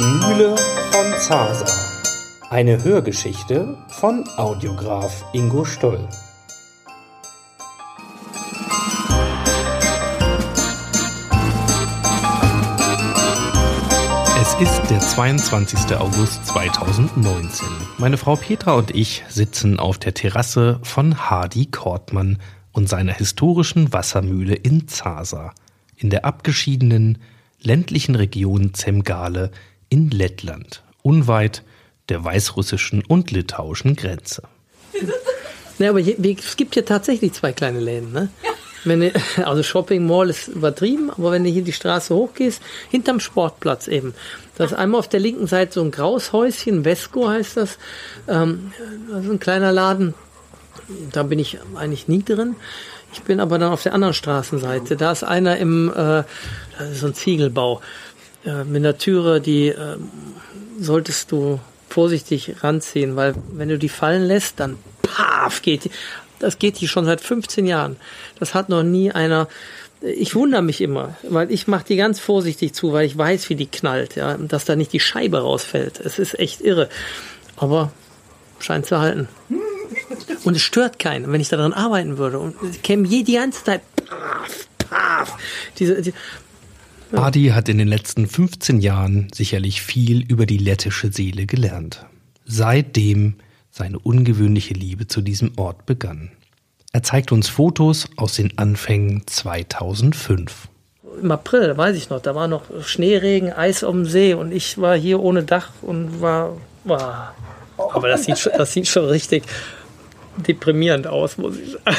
Mühle von Zaser. Eine Hörgeschichte von Audiograf Ingo Stoll. Es ist der 22. August 2019. Meine Frau Petra und ich sitzen auf der Terrasse von Hardy Kortmann und seiner historischen Wassermühle in Zaser, in der abgeschiedenen ländlichen Region Zemgale in Lettland, unweit der weißrussischen und litauischen Grenze. Ja, aber es gibt hier tatsächlich zwei kleine Läden. Ne? Wenn also Shopping Mall ist übertrieben, aber wenn du hier die Straße hochgehst, hinterm Sportplatz eben. Das ist einmal auf der linken Seite so ein graues Häuschen, Vesco heißt das. Ähm, das ist ein kleiner Laden. Da bin ich eigentlich nie drin. Ich bin aber dann auf der anderen Straßenseite. Da ist einer im, äh, das ist so ein Ziegelbau, äh, Türe, die äh, solltest du vorsichtig ranziehen, weil wenn du die fallen lässt, dann paf geht die. Das geht hier schon seit 15 Jahren. Das hat noch nie einer. Ich wundere mich immer, weil ich mache die ganz vorsichtig zu, weil ich weiß, wie die knallt, ja, dass da nicht die Scheibe rausfällt. Es ist echt irre. Aber scheint zu halten. Und es stört keinen, wenn ich daran arbeiten würde. Und es käme je die ganze Zeit paf, paf. Diese, die, ja. Adi hat in den letzten 15 Jahren sicherlich viel über die lettische Seele gelernt. Seitdem seine ungewöhnliche Liebe zu diesem Ort begann. Er zeigt uns Fotos aus den Anfängen 2005. Im April, weiß ich noch, da war noch Schneeregen, Eis um den See und ich war hier ohne Dach und war, war aber das sieht, das sieht schon richtig deprimierend aus, muss ich sagen.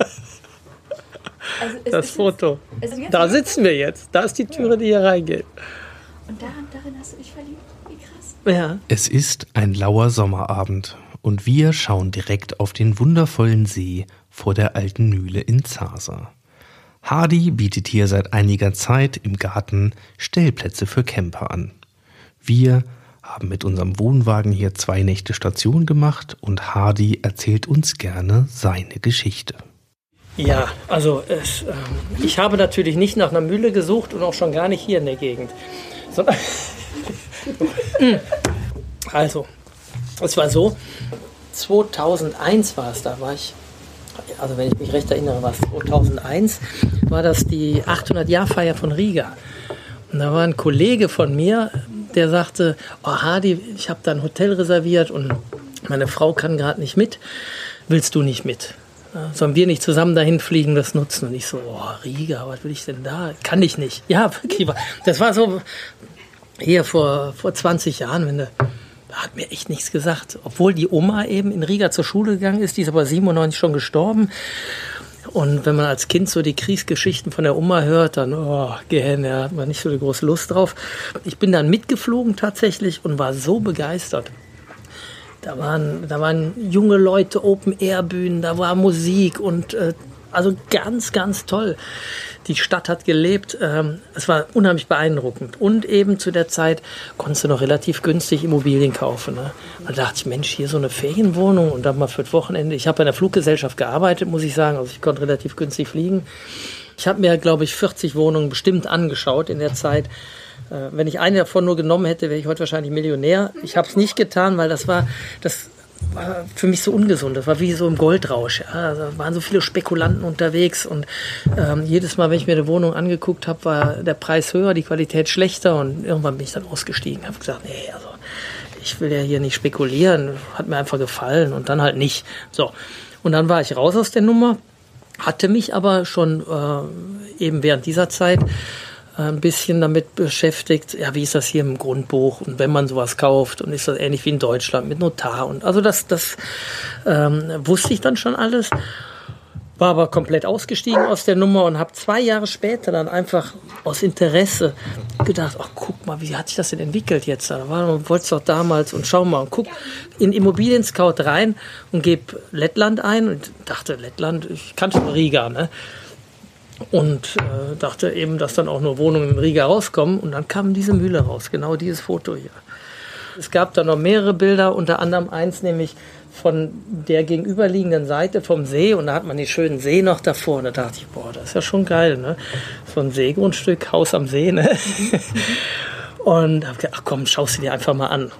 Also das Foto. Jetzt, also da sitzen wir jetzt. Da ist die Türe, die hier reingeht. Und daran, darin hast du dich verliebt? Wie krass. Ja. Es ist ein lauer Sommerabend und wir schauen direkt auf den wundervollen See vor der alten Mühle in Zaser. Hardy bietet hier seit einiger Zeit im Garten Stellplätze für Camper an. Wir haben mit unserem Wohnwagen hier zwei Nächte Station gemacht und Hardy erzählt uns gerne seine Geschichte. Ja, also es, äh, ich habe natürlich nicht nach einer Mühle gesucht und auch schon gar nicht hier in der Gegend. Sondern also, es war so, 2001 war es, da war ich, also wenn ich mich recht erinnere, war es 2001, war das die 800-Jahr-Feier von Riga. Und da war ein Kollege von mir, der sagte, oh Hardy, ich habe da ein Hotel reserviert und meine Frau kann gerade nicht mit. Willst du nicht mit? Sollen wir nicht zusammen dahin fliegen, das nutzen? Und ich so, oh, Riga, was will ich denn da? Kann ich nicht. Ja, wirklich. Das war so hier vor, vor 20 Jahren, wenn du, hat mir echt nichts gesagt. Obwohl die Oma eben in Riga zur Schule gegangen ist, die ist aber 97 schon gestorben. Und wenn man als Kind so die Kriegsgeschichten von der Oma hört, dann, oh, Gehenne, da hat man nicht so eine große Lust drauf. Ich bin dann mitgeflogen tatsächlich und war so begeistert. Da waren, da waren junge Leute, Open-Air-Bühnen, da war Musik und äh, also ganz, ganz toll. Die Stadt hat gelebt. Ähm, es war unheimlich beeindruckend. Und eben zu der Zeit konntest du noch relativ günstig Immobilien kaufen. Ne? Da dachte ich, Mensch, hier so eine Ferienwohnung und dann mal für das Wochenende. Ich habe bei einer Fluggesellschaft gearbeitet, muss ich sagen. Also ich konnte relativ günstig fliegen. Ich habe mir, glaube ich, 40 Wohnungen bestimmt angeschaut in der Zeit. Äh, wenn ich eine davon nur genommen hätte, wäre ich heute wahrscheinlich Millionär. Ich habe es nicht getan, weil das war, das war für mich so ungesund. Das war wie so im Goldrausch. Ja. Da waren so viele Spekulanten unterwegs und ähm, jedes Mal, wenn ich mir eine Wohnung angeguckt habe, war der Preis höher, die Qualität schlechter und irgendwann bin ich dann ausgestiegen. Habe gesagt, nee, also ich will ja hier nicht spekulieren. Hat mir einfach gefallen und dann halt nicht. So und dann war ich raus aus der Nummer, hatte mich aber schon äh, eben während dieser Zeit ein bisschen damit beschäftigt, ja, wie ist das hier im Grundbuch und wenn man sowas kauft und ist das ähnlich wie in Deutschland mit Notar und also das, das ähm, wusste ich dann schon alles, war aber komplett ausgestiegen aus der Nummer und habe zwei Jahre später dann einfach aus Interesse gedacht, ach guck mal, wie hat sich das denn entwickelt jetzt? Da war wollte es doch damals und schau mal und guck in Immobilien Scout rein und gebe Lettland ein und dachte Lettland, ich kannte Riga, ne? Und äh, dachte eben, dass dann auch nur Wohnungen in Riga rauskommen. Und dann kam diese Mühle raus, genau dieses Foto hier. Es gab da noch mehrere Bilder, unter anderem eins nämlich von der gegenüberliegenden Seite vom See und da hat man den schönen See noch davor und da dachte ich, boah, das ist ja schon geil, ne? So ein Seegrundstück, Haus am See, ne? Und habe gedacht, ach komm, schau sie dir einfach mal an.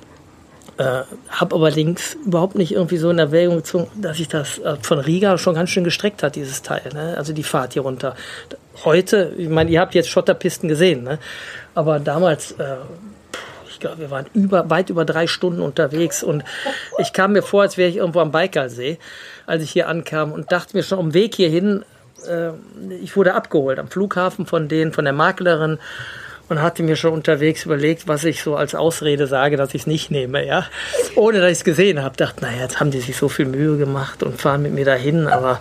Äh, habe aber links überhaupt nicht irgendwie so in Erwägung gezogen, dass ich das äh, von Riga schon ganz schön gestreckt hat, dieses Teil. Ne? Also die Fahrt hier runter. Heute, ich meine, ihr habt jetzt Schotterpisten gesehen, ne? aber damals, äh, ich glaube, wir waren über, weit über drei Stunden unterwegs und ich kam mir vor, als wäre ich irgendwo am Baikalsee, als ich hier ankam und dachte mir schon am Weg hierhin, äh, ich wurde abgeholt am Flughafen von denen, von der Maklerin und hatte mir schon unterwegs überlegt, was ich so als Ausrede sage, dass ich es nicht nehme, ja. Ohne dass ich es gesehen habe. Dachte, naja, jetzt haben die sich so viel Mühe gemacht und fahren mit mir dahin, aber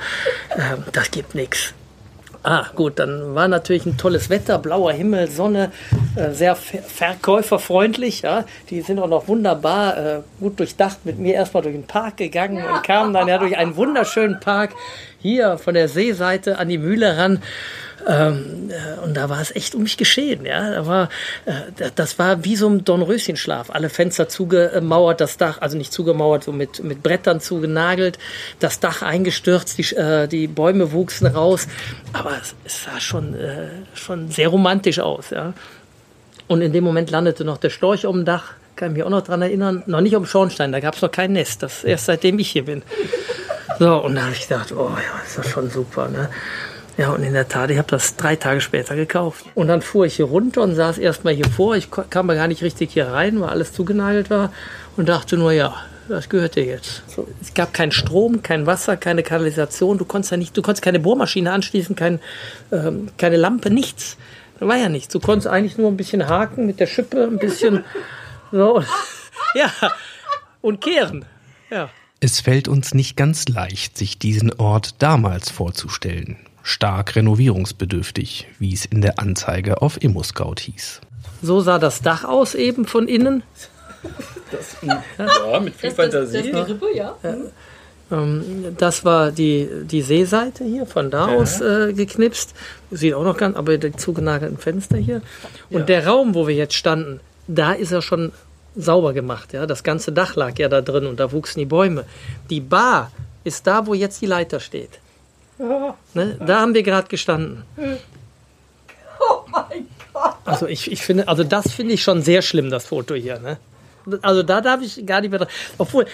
äh, das gibt nichts. Ah, gut, dann war natürlich ein tolles Wetter, blauer Himmel, Sonne, äh, sehr ver verkäuferfreundlich. Ja. Die sind auch noch wunderbar äh, gut durchdacht mit mir erstmal durch den Park gegangen und kamen dann ja durch einen wunderschönen Park hier von der Seeseite an die Mühle ran. Ähm, äh, und da war es echt um mich geschehen. Ja, da war, äh, das war wie so ein Dornröschenschlaf. Alle Fenster zugemauert, das Dach, also nicht zugemauert, so mit, mit Brettern zugenagelt, das Dach eingestürzt, die, äh, die Bäume wuchsen raus. Aber es, es sah schon, äh, schon sehr romantisch aus. Ja. Und in dem Moment landete noch der Storch um dem Dach. Kann ich mich auch noch dran erinnern. Noch nicht um Schornstein, da gab es noch kein Nest. Das erst seitdem ich hier bin. So, und da habe ich gedacht, oh ja, ist das schon super. Ne? Ja, und in der Tat, ich habe das drei Tage später gekauft. Und dann fuhr ich hier runter und saß erstmal hier vor. Ich kam mal gar nicht richtig hier rein, weil alles zugenagelt war. Und dachte nur, ja, das gehört dir jetzt. So, es gab keinen Strom, kein Wasser, keine Kanalisation. Du konntest ja nicht, du konntest keine Bohrmaschine anschließen, kein, ähm, keine Lampe, nichts. Da war ja nichts. Du konntest eigentlich nur ein bisschen haken mit der Schippe, ein bisschen so. Ja. Und kehren. Ja. Es fällt uns nicht ganz leicht, sich diesen Ort damals vorzustellen. Stark renovierungsbedürftig, wie es in der Anzeige auf ImmoScout hieß. So sah das Dach aus eben von innen. Das, ja, mit viel Fantasie. Das, das, das Rippe, ja. Ähm, Das war die, die Seeseite hier, von da Ja. aus äh, geknipst. Sieht auch noch ganz, aber die zugenagelten Fenster hier. Und der Raum, wo wir jetzt standen, da ist er schon sauber gemacht. Ja? Das ganze Dach lag ja da drin und da wuchsen die Bäume. Die Bar ist da, wo jetzt die Leiter steht. Ne? Da haben wir gerade gestanden. Oh mein Gott. Also ich, ich finde, also das finde ich schon sehr schlimm, das Foto hier. Ne? Also da darf ich gar nicht mehr. Obwohl,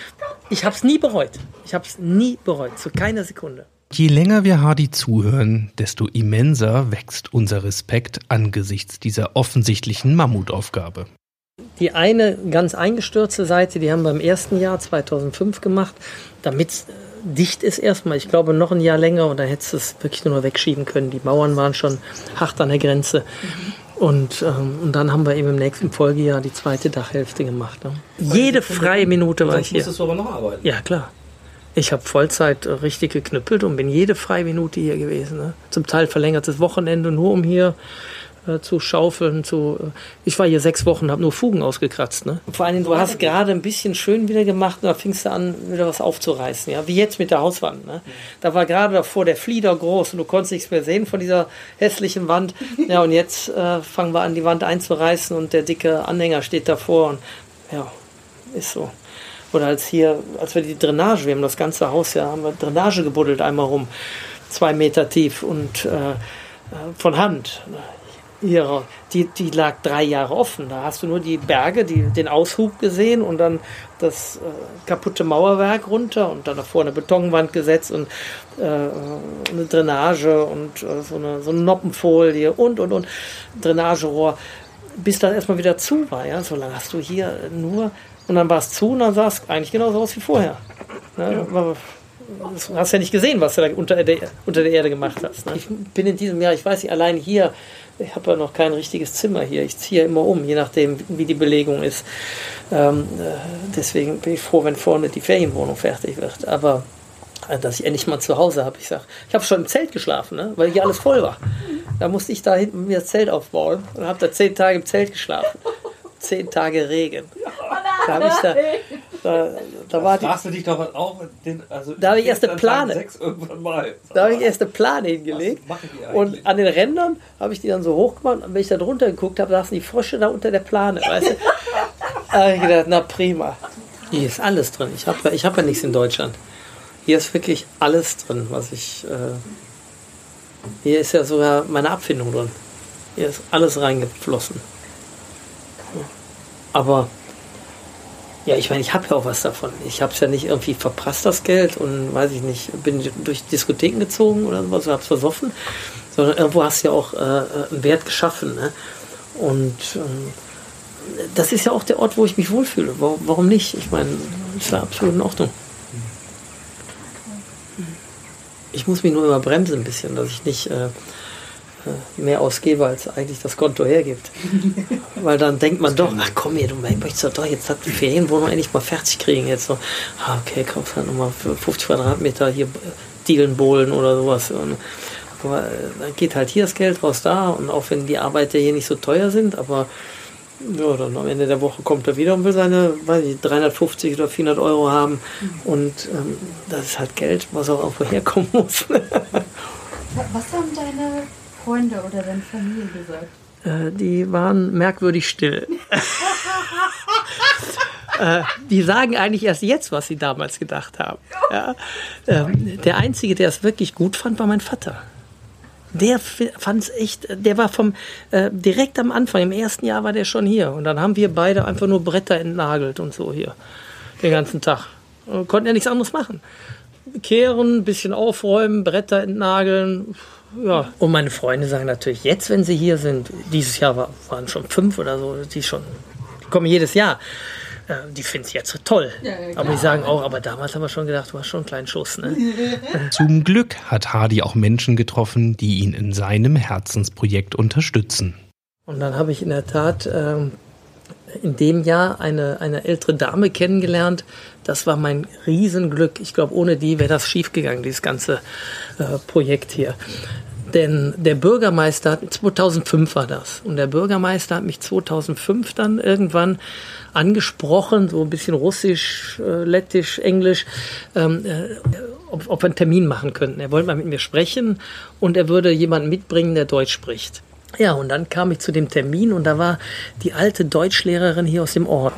ich habe es nie bereut. Ich habe es nie bereut, zu keiner Sekunde. Je länger wir Hardy zuhören, desto immenser wächst unser Respekt angesichts dieser offensichtlichen Mammutaufgabe. Die eine ganz eingestürzte Seite, die haben wir im ersten Jahr 2005 gemacht, damit es dicht ist erstmal. Ich glaube noch ein Jahr länger und dann hättest du es wirklich nur noch wegschieben können. Die Mauern waren schon hart an der Grenze. Und, ähm, und dann haben wir eben im nächsten Folgejahr die zweite Dachhälfte gemacht. Ne? Jede freie Minute war ich hier. musstest du aber noch arbeiten. Ja, klar. Ich habe Vollzeit äh, richtig geknüppelt und bin jede freie Minute hier gewesen. Ne? Zum Teil verlängertes Wochenende, nur um hier äh, zu schaufeln. Zu, äh, ich war hier sechs Wochen, habe nur Fugen ausgekratzt. Ne? Vor allem, du hast gerade ein bisschen schön wieder gemacht und da fingst du an, wieder was aufzureißen. Ja? Wie jetzt mit der Hauswand. Ne? Da war gerade davor der Flieder groß und du konntest nichts mehr sehen von dieser hässlichen Wand. Ja, und jetzt äh, fangen wir an, die Wand einzureißen und der dicke Anhänger steht davor. Und ja, ist so. Oder als hier, als wir die Drainage, wir haben das ganze Haus ja, haben wir Drainage gebuddelt einmal rum, zwei Meter tief und äh, äh, von Hand. Raus. die, die lag drei Jahre offen. Da hast du nur die Berge, die, den Aushub gesehen und dann das äh, kaputte Mauerwerk runter und dann davor eine Betonwand gesetzt und äh, eine Drainage und äh, so, eine, so eine Noppenfolie und und und Drainagerohr, bis das erstmal wieder zu war. Ja? So lange hast du hier nur und dann war es zu und dann sah es eigentlich genauso aus wie vorher. Ne? Aber Du hast ja nicht gesehen, was du da unter der, unter der Erde gemacht hast. Ne? Ich bin in diesem Jahr, ich weiß nicht, allein hier, ich habe ja noch kein richtiges Zimmer hier. Ich ziehe immer um, je nachdem, wie die Belegung ist. Ähm, äh, deswegen bin ich froh, wenn vorne die Ferienwohnung fertig wird. Aber äh, dass ich endlich mal zu Hause habe. Ich sag, ich habe schon im Zelt geschlafen, ne? weil hier alles voll war. Da musste ich da hinten mir das Zelt aufbauen und habe da zehn Tage im Zelt geschlafen. Zehn Tage Regen. Da habe ich da, da, da war die, Fragst du dich doch auch, den, also Da habe ich erst eine an Tag Plane. Mal. da habe ich erst eine Plane hingelegt. Die? Und an den Rändern habe ich die dann so hochgemacht. Und wenn ich da drunter geguckt habe, saßen die Frösche da unter der Plane. Weißt du? da habe ich gedacht, na prima. Hier ist alles drin. Ich habe ich hab ja nichts in Deutschland. Hier ist wirklich alles drin, was ich. Äh, hier ist ja sogar meine Abfindung drin. Hier ist alles reingeflossen. Aber ja, ich meine, ich habe ja auch was davon. Ich habe es ja nicht irgendwie verprasst, das Geld, und weiß ich nicht, bin durch Diskotheken gezogen oder sowas, habe es versoffen, sondern irgendwo hast du ja auch äh, einen Wert geschaffen. Ne? Und ähm, das ist ja auch der Ort, wo ich mich wohlfühle. Warum nicht? Ich meine, ist ja absolut in Ordnung. Ich muss mich nur immer bremsen ein bisschen, dass ich nicht äh, äh mehr ausgebe, als eigentlich das Konto hergibt. Weil dann denkt man doch, ach komm hier, du möchtest doch jetzt die Ferienwohnung endlich mal fertig kriegen. Jetzt so, ah, okay, kaufst halt nochmal für 50 Quadratmeter hier Dielenbohlen oder sowas. Und, aber äh, dann geht halt hier das Geld raus da und auch wenn die Arbeiter hier nicht so teuer sind, aber ja, dann am Ende der Woche kommt er wieder und will seine, weiß ich, 350 oder 400 Euro haben. Und ähm, das ist halt Geld, was auch irgendwo herkommen muss. was haben deine Freunde oder deine Familie gesagt? Äh, die waren merkwürdig still. äh, die sagen eigentlich erst jetzt, was sie damals gedacht haben. Ja? Ähm, der Einzige, der es wirklich gut fand, war mein Vater der fand es echt, der war vom äh, direkt am Anfang, im ersten Jahr war der schon hier. Und dann haben wir beide einfach nur Bretter entnagelt und so hier. Den ganzen Tag. Und konnten ja nichts anderes machen. Kehren, bisschen aufräumen, Bretter entnageln. Ja. Und meine Freunde sagen natürlich jetzt, wenn sie hier sind, dieses Jahr war, waren schon fünf oder so, die schon, die kommen jedes Jahr. Äh, die finden es jetzt so toll. Ja, ja, aber die sagen auch, aber damals haben wir schon gedacht, du hast schon einen kleinen Schuss. Ne? Zum Glück hat Hardy auch Menschen getroffen, die ihn in seinem Herzensprojekt unterstützen. Und dann habe ich in der Tat ähm, in dem Jahr eine, eine ältere Dame kennengelernt. Das war mein Riesenglück. Ich glaube, ohne die wäre das schiefgegangen, dieses ganze äh, Projekt hier. Denn der Bürgermeister, 2005 war das, und der Bürgermeister hat mich 2005 dann irgendwann angesprochen, so ein bisschen Russisch, äh, Lettisch, Englisch, ähm, äh, ob, ob wir einen Termin machen könnten. Er wollte mal mit mir sprechen und er würde jemanden mitbringen, der Deutsch spricht. Ja, und dann kam ich zu dem Termin und da war die alte Deutschlehrerin hier aus dem Ort.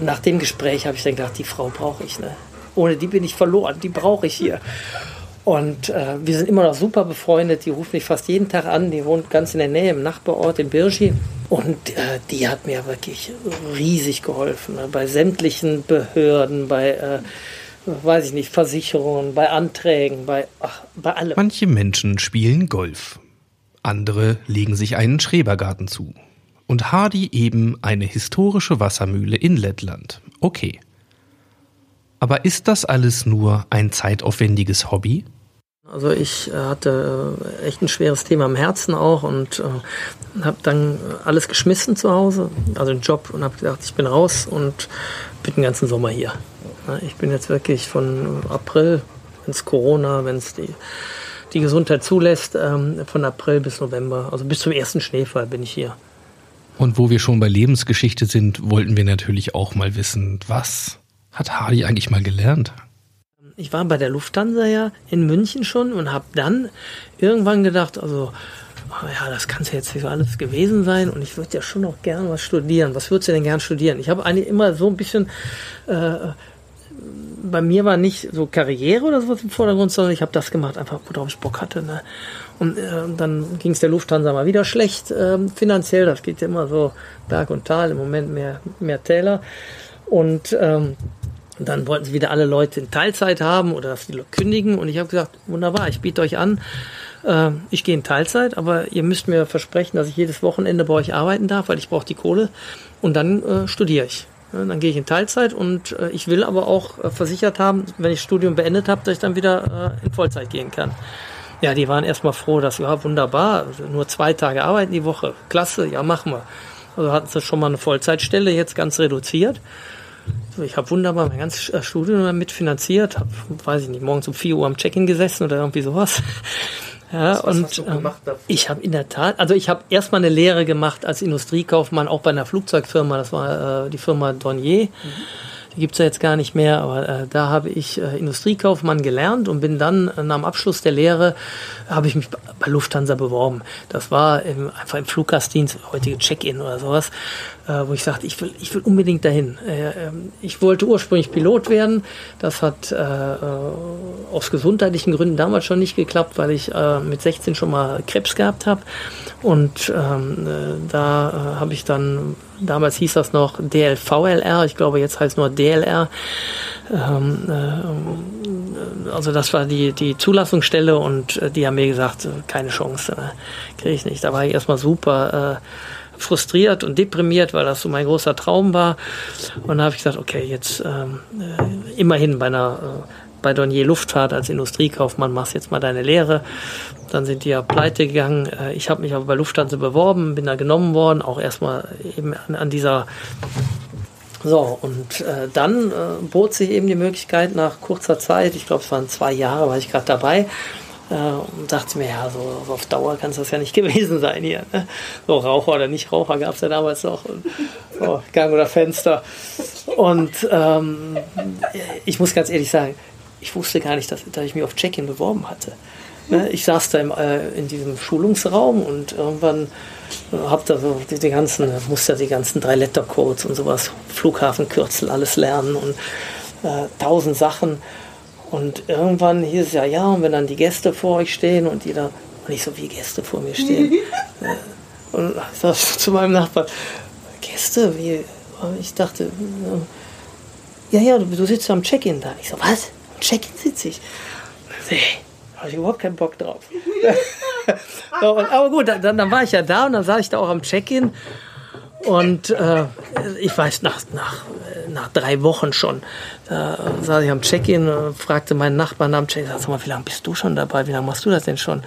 Nach dem Gespräch habe ich dann gedacht, die Frau brauche ich. Ne? Ohne die bin ich verloren, die brauche ich hier. Und äh, wir sind immer noch super befreundet. Die ruft mich fast jeden Tag an. Die wohnt ganz in der Nähe im Nachbarort in Birschi. Und äh, die hat mir wirklich riesig geholfen. Ne? Bei sämtlichen Behörden, bei, äh, weiß ich nicht, Versicherungen, bei Anträgen, bei, ach, bei allem. Manche Menschen spielen Golf. Andere legen sich einen Schrebergarten zu. Und Hardy eben eine historische Wassermühle in Lettland. Okay. Aber ist das alles nur ein zeitaufwendiges Hobby? Also ich äh, hatte äh, echt ein schweres Thema am Herzen auch und äh, habe dann alles geschmissen zu Hause, also den Job und habe gedacht, ich bin raus und bin den ganzen Sommer hier. Ich bin jetzt wirklich von April, wenn es Corona, wenn es die, die Gesundheit zulässt, ähm, von April bis November, also bis zum ersten Schneefall bin ich hier. Und wo wir schon bei Lebensgeschichte sind, wollten wir natürlich auch mal wissen, was hat Hardy eigentlich mal gelernt? ich war bei der Lufthansa ja in München schon und habe dann irgendwann gedacht, also oh ja, das kann es ja jetzt nicht alles gewesen sein und ich würde ja schon noch gern was studieren. Was würdest du denn gern studieren? Ich habe eigentlich immer so ein bisschen, äh, bei mir war nicht so Karriere oder sowas im Vordergrund, sondern ich habe das gemacht, einfach worauf ich Bock hatte. Ne? Und äh, dann ging es der Lufthansa mal wieder schlecht äh, finanziell. Das geht ja immer so Berg und Tal, im Moment mehr, mehr Täler. Und ähm, dann wollten sie wieder alle Leute in Teilzeit haben oder dass die kündigen. Und ich habe gesagt, wunderbar, ich biete euch an, äh, ich gehe in Teilzeit, aber ihr müsst mir versprechen, dass ich jedes Wochenende bei euch arbeiten darf, weil ich brauche die Kohle. Und dann äh, studiere ich. Ja, dann gehe ich in Teilzeit und äh, ich will aber auch äh, versichert haben, wenn ich Studium beendet habe, dass ich dann wieder äh, in Vollzeit gehen kann. Ja, die waren erstmal froh, dass, ja, wunderbar, nur zwei Tage arbeiten die Woche. Klasse, ja, machen wir. Also hatten sie schon mal eine Vollzeitstelle, jetzt ganz reduziert. Ich habe wunderbar mein ganzes äh, Studium damit finanziert, habe, weiß ich nicht, morgens um 4 Uhr am Check-in gesessen oder irgendwie sowas. Ja, was, was und ähm, ich habe in der Tat, also ich habe erstmal eine Lehre gemacht als Industriekaufmann, auch bei einer Flugzeugfirma, das war äh, die Firma Dornier. Mhm gibt es ja jetzt gar nicht mehr, aber äh, da habe ich äh, Industriekaufmann gelernt und bin dann äh, nach dem Abschluss der Lehre, habe ich mich bei Lufthansa beworben. Das war im, einfach im Fluggastdienst, heutige Check-in oder sowas, äh, wo ich sagte, ich will, ich will unbedingt dahin. Äh, ähm, ich wollte ursprünglich Pilot werden, das hat äh, aus gesundheitlichen Gründen damals schon nicht geklappt, weil ich mit 16 schon mal Krebs gehabt habe und ähm, da habe ich dann damals hieß das noch DLVLR, ich glaube jetzt heißt nur DLR. Ähm, äh, also das war die, die Zulassungsstelle und äh, die haben mir gesagt, äh, keine Chance, äh, kriege ich nicht. Da war ich erstmal super äh, frustriert und deprimiert, weil das so mein großer Traum war. Und da habe ich gesagt, okay, jetzt ähm, äh, immerhin bei einer bei Dornier Luftfahrt als Industriekaufmann machst jetzt mal deine Lehre. Dann sind die ja pleite gegangen. Äh, ich habe mich aber bei Lufthansa beworben, bin da genommen worden, auch erstmal eben an, an dieser so, und äh, dann äh, bot sich eben die Möglichkeit nach kurzer Zeit, ich glaube es waren zwei Jahre, war ich gerade dabei, äh, und dachte mir, ja, so, auf Dauer kann es das ja nicht gewesen sein hier. Ne? So Raucher oder nicht Raucher gab es ja damals noch. Und, so, Gang oder Fenster. Und ähm, ich muss ganz ehrlich sagen, ich wusste gar nicht, dass, dass ich mich auf Check-in beworben hatte. Ne? Ich saß da im, äh, in diesem Schulungsraum und irgendwann äh, hab da so die, die ganzen, musste die ganzen drei Letter-Codes und sowas, Flughafenkürzel, alles lernen und äh, tausend Sachen. Und irgendwann hieß es ja, ja, und wenn dann die Gäste vor euch stehen und die da, und ich so, wie Gäste vor mir stehen. Äh, und ich sag zu meinem Nachbarn, Gäste, wie? Ich dachte, äh, ja, ja, du, du sitzt am Check-in da. Ich so, was? Check-in sitze ich. Nee, habe ich überhaupt keinen Bock drauf. so, und, aber gut, dann, dann war ich ja da und dann saß ich da auch am Check-in. Und äh, ich weiß, nach, nach, nach drei Wochen schon, da saß ich am Check-in, und fragte meinen Nachbarn am Check-in, sag mal, wie lange bist du schon dabei? Wie lange machst du das denn schon?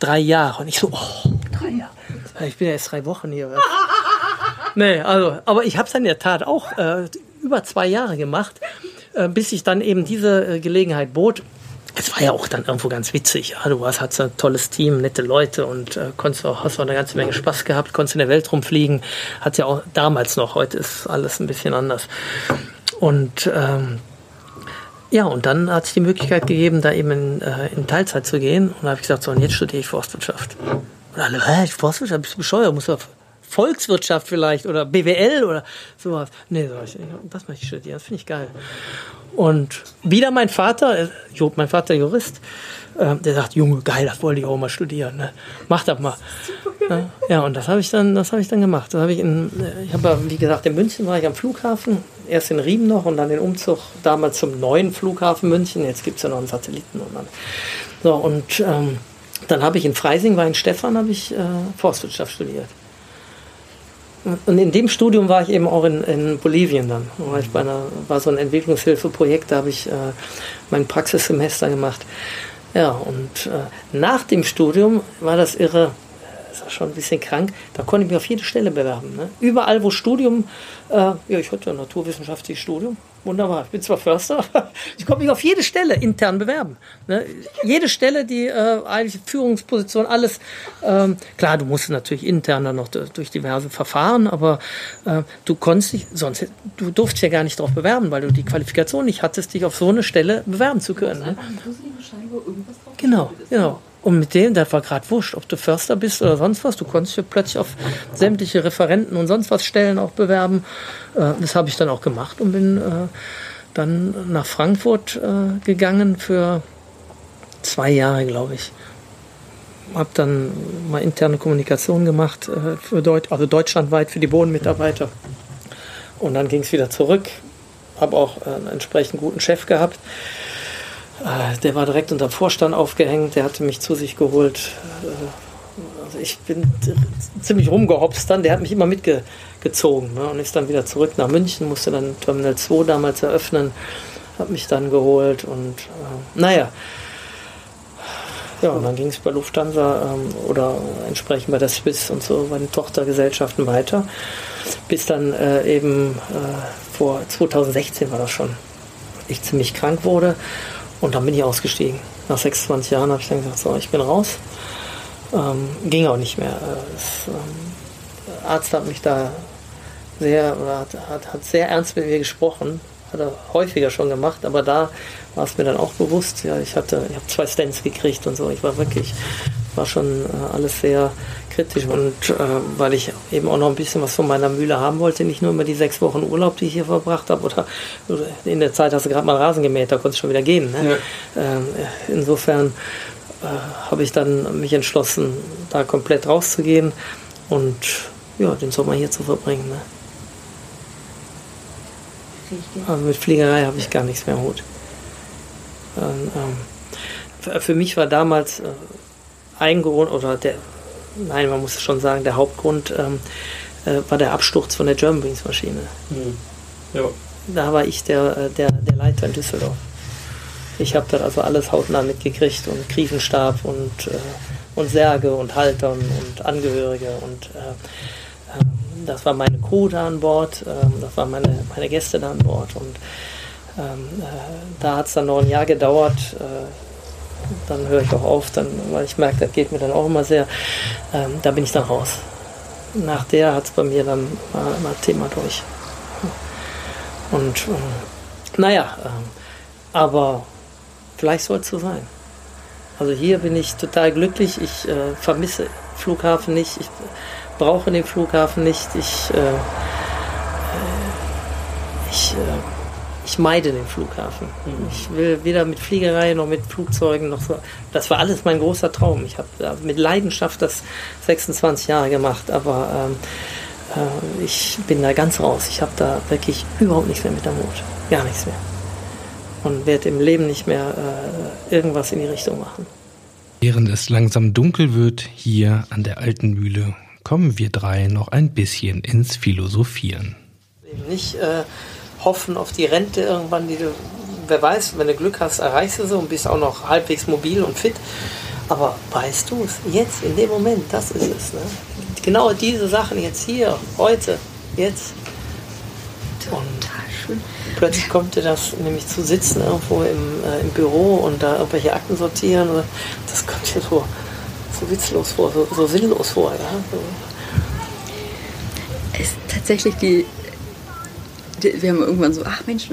Drei Jahre. Und ich so, oh, drei Jahre. Ich bin ja erst drei Wochen hier. nee, also, aber ich habe es in der Tat auch äh, über zwei Jahre gemacht. Äh, bis sich dann eben diese äh, Gelegenheit bot. Es war ja auch dann irgendwo ganz witzig. Ja. Du hast, hast ein tolles Team, nette Leute und äh, konntest auch, hast auch eine ganze Menge Spaß gehabt, konntest in der Welt rumfliegen. Hat ja auch damals noch, heute ist alles ein bisschen anders. Und ähm, ja, und dann hat es die Möglichkeit gegeben, da eben in, äh, in Teilzeit zu gehen. Und da habe ich gesagt, so, und jetzt studiere ich Forstwirtschaft. Und alle, hä, Forstwirtschaft, bist du bescheuert, musst du Volkswirtschaft vielleicht oder BWL oder sowas. Nee, das möchte ich studieren, das finde ich geil. Und wieder mein Vater, äh, mein Vater Jurist, äh, der sagt, Junge, geil, das wollte ich auch mal studieren. Ne? Mach das mal. Ja, und das habe ich dann, das habe ich dann gemacht. Das habe ich in, äh, ich habe wie gesagt in München war ich am Flughafen, erst in Riem noch und dann den Umzug damals zum neuen Flughafen München. Jetzt gibt es ja noch einen Satelliten und dann. So und ähm, dann habe ich in Freising, war in Stefan, habe ich äh, Forstwirtschaft studiert. Und in dem Studium war ich eben auch in, in Bolivien dann. War, ich bei einer, war so ein Entwicklungshilfeprojekt, da habe ich äh, mein Praxissemester gemacht. Ja, und äh, nach dem Studium war das irre, das war schon ein bisschen krank, da konnte ich mich auf jede Stelle bewerben. Ne? Überall, wo Studium, äh, ja, ich hatte ja naturwissenschaftliches Studium, wunderbar. Ich bin zwar Förster, ich konnte mich auf jede Stelle intern bewerben. Ne? Jede Stelle, die äh, eigentlich Führungsposition, alles. Ähm, klar, du musst natürlich intern dann noch durch diverse Verfahren, aber äh, du konntest dich, sonst, du durftest ja gar nicht darauf bewerben, weil du die Qualifikation nicht hattest, dich auf so eine Stelle bewerben zu können. Ne? Genau, genau. Und mit dem, das war gerade wurscht, ob du Förster bist oder sonst was. Du konntest dich plötzlich auf sämtliche Referenten und sonst was Stellen auch bewerben. Äh, das habe ich dann auch gemacht und bin äh, dann nach Frankfurt äh, gegangen für zwei Jahre, glaube ich. Habe dann mal interne Kommunikation gemacht, für Deut also deutschlandweit für die Bodenmitarbeiter. Und dann ging es wieder zurück. Habe auch einen entsprechend guten Chef gehabt der war direkt unter Vorstand aufgehängt, der hatte mich zu sich geholt. Äh, also ich bin ziemlich rumgehopst dann, der hat mich immer mitgezogen ne, und ist dann wieder zurück nach München, musste dann Terminal 2 damals eröffnen, hat mich dann geholt und äh, naja. Ja, und dann ging es bei Lufthansa ähm, oder entsprechend bei der Swiss und so bei den Tochtergesellschaften weiter, bis dann äh, eben äh, vor 2016 war das schon, ich ziemlich krank wurde und dann bin ich ausgestiegen. Nach 26 Jahren habe ich dann gesagt, so, ich bin raus. Ähm, ging auch nicht mehr. Das, ähm, der Arzt hat mich da sehr, hat, hat, hat sehr ernst mit mir gesprochen. Hat er häufiger schon gemacht, aber da war es mir dann auch bewusst. Ja, ich hatte, ich habe zwei Stents gekriegt und so. Ich war wirklich, war schon äh, alles sehr kritisch und äh, weil ich eben auch noch ein bisschen was von meiner Mühle haben wollte, nicht nur immer die sechs Wochen Urlaub, die ich hier verbracht habe, oder, in der Zeit hast du gerade mal Rasen gemäht, da konntest du schon wieder gehen. Ne? Ja. Ähm, insofern äh, habe ich dann mich entschlossen, da komplett rauszugehen und ja, den Sommer hier zu verbringen. Ne? richtig? Also mit Fliegerei habe ich gar nichts mehr am Hut. Ähm, ähm, für- für mich war damals äh, ein Grund, oder der, nein, man muss schon sagen, der Hauptgrund ähm, äh, war der Absturz von der Germanwings Maschine. Ja. Da war ich der, äh, der, der Leiter in Düsseldorf. Ich habe das also alles hautnah mitgekriegt und Kriefenstab und, äh, und Särge und Haltern und Angehörige und äh, ähm, das war meine Crew da an Bord, ähm, das waren meine, meine Gäste da an Bord und ähm, äh, da hat es dann noch ein Jahr gedauert. Dann höre ich auch auf, dann, weil ich merke, das geht mir dann auch immer sehr. Ähm, da bin ich dann raus. Nach der hat es bei mir dann mal, mal Thema durch. Und ähm, naja, ähm, aber vielleicht soll es so sein. Also hier bin ich total glücklich. Ich äh, vermisse Flughafen nicht. Ich brauche den Flughafen nicht. Ich, äh, äh, ich, äh, ich meide den Flughafen. Ich will weder mit Fliegerei noch mit Flugzeugen noch so. Das war alles mein großer Traum. Ich habe äh, mit Leidenschaft das 26 Jahre gemacht, aber ähm, äh, ich bin da ganz raus. Ich habe da wirklich überhaupt nichts mehr mit am Hut. Gar nichts mehr. Und werde im Leben nicht mehr äh, irgendwas in die Richtung machen. Während es langsam dunkel wird hier an der alten Mühle, kommen wir drei noch ein bisschen ins Philosophieren. Nicht äh, hoffen auf die Rente irgendwann, die du, wer weiß, wenn du Glück hast, erreichst du sie und bist auch noch halbwegs mobil und fit. Aber weißt du es, jetzt, in dem Moment, das ist es. Ne? Genau diese Sachen jetzt hier, heute, jetzt. Und schön. plötzlich kommt dir das nämlich zu sitzen irgendwo im, äh, im Büro und da irgendwelche Akten sortieren. Oder, das kommt dir so, so witzlos vor, so, so sinnlos vor. Ja? So. Es ist tatsächlich die. Wir haben irgendwann so, ach Mensch,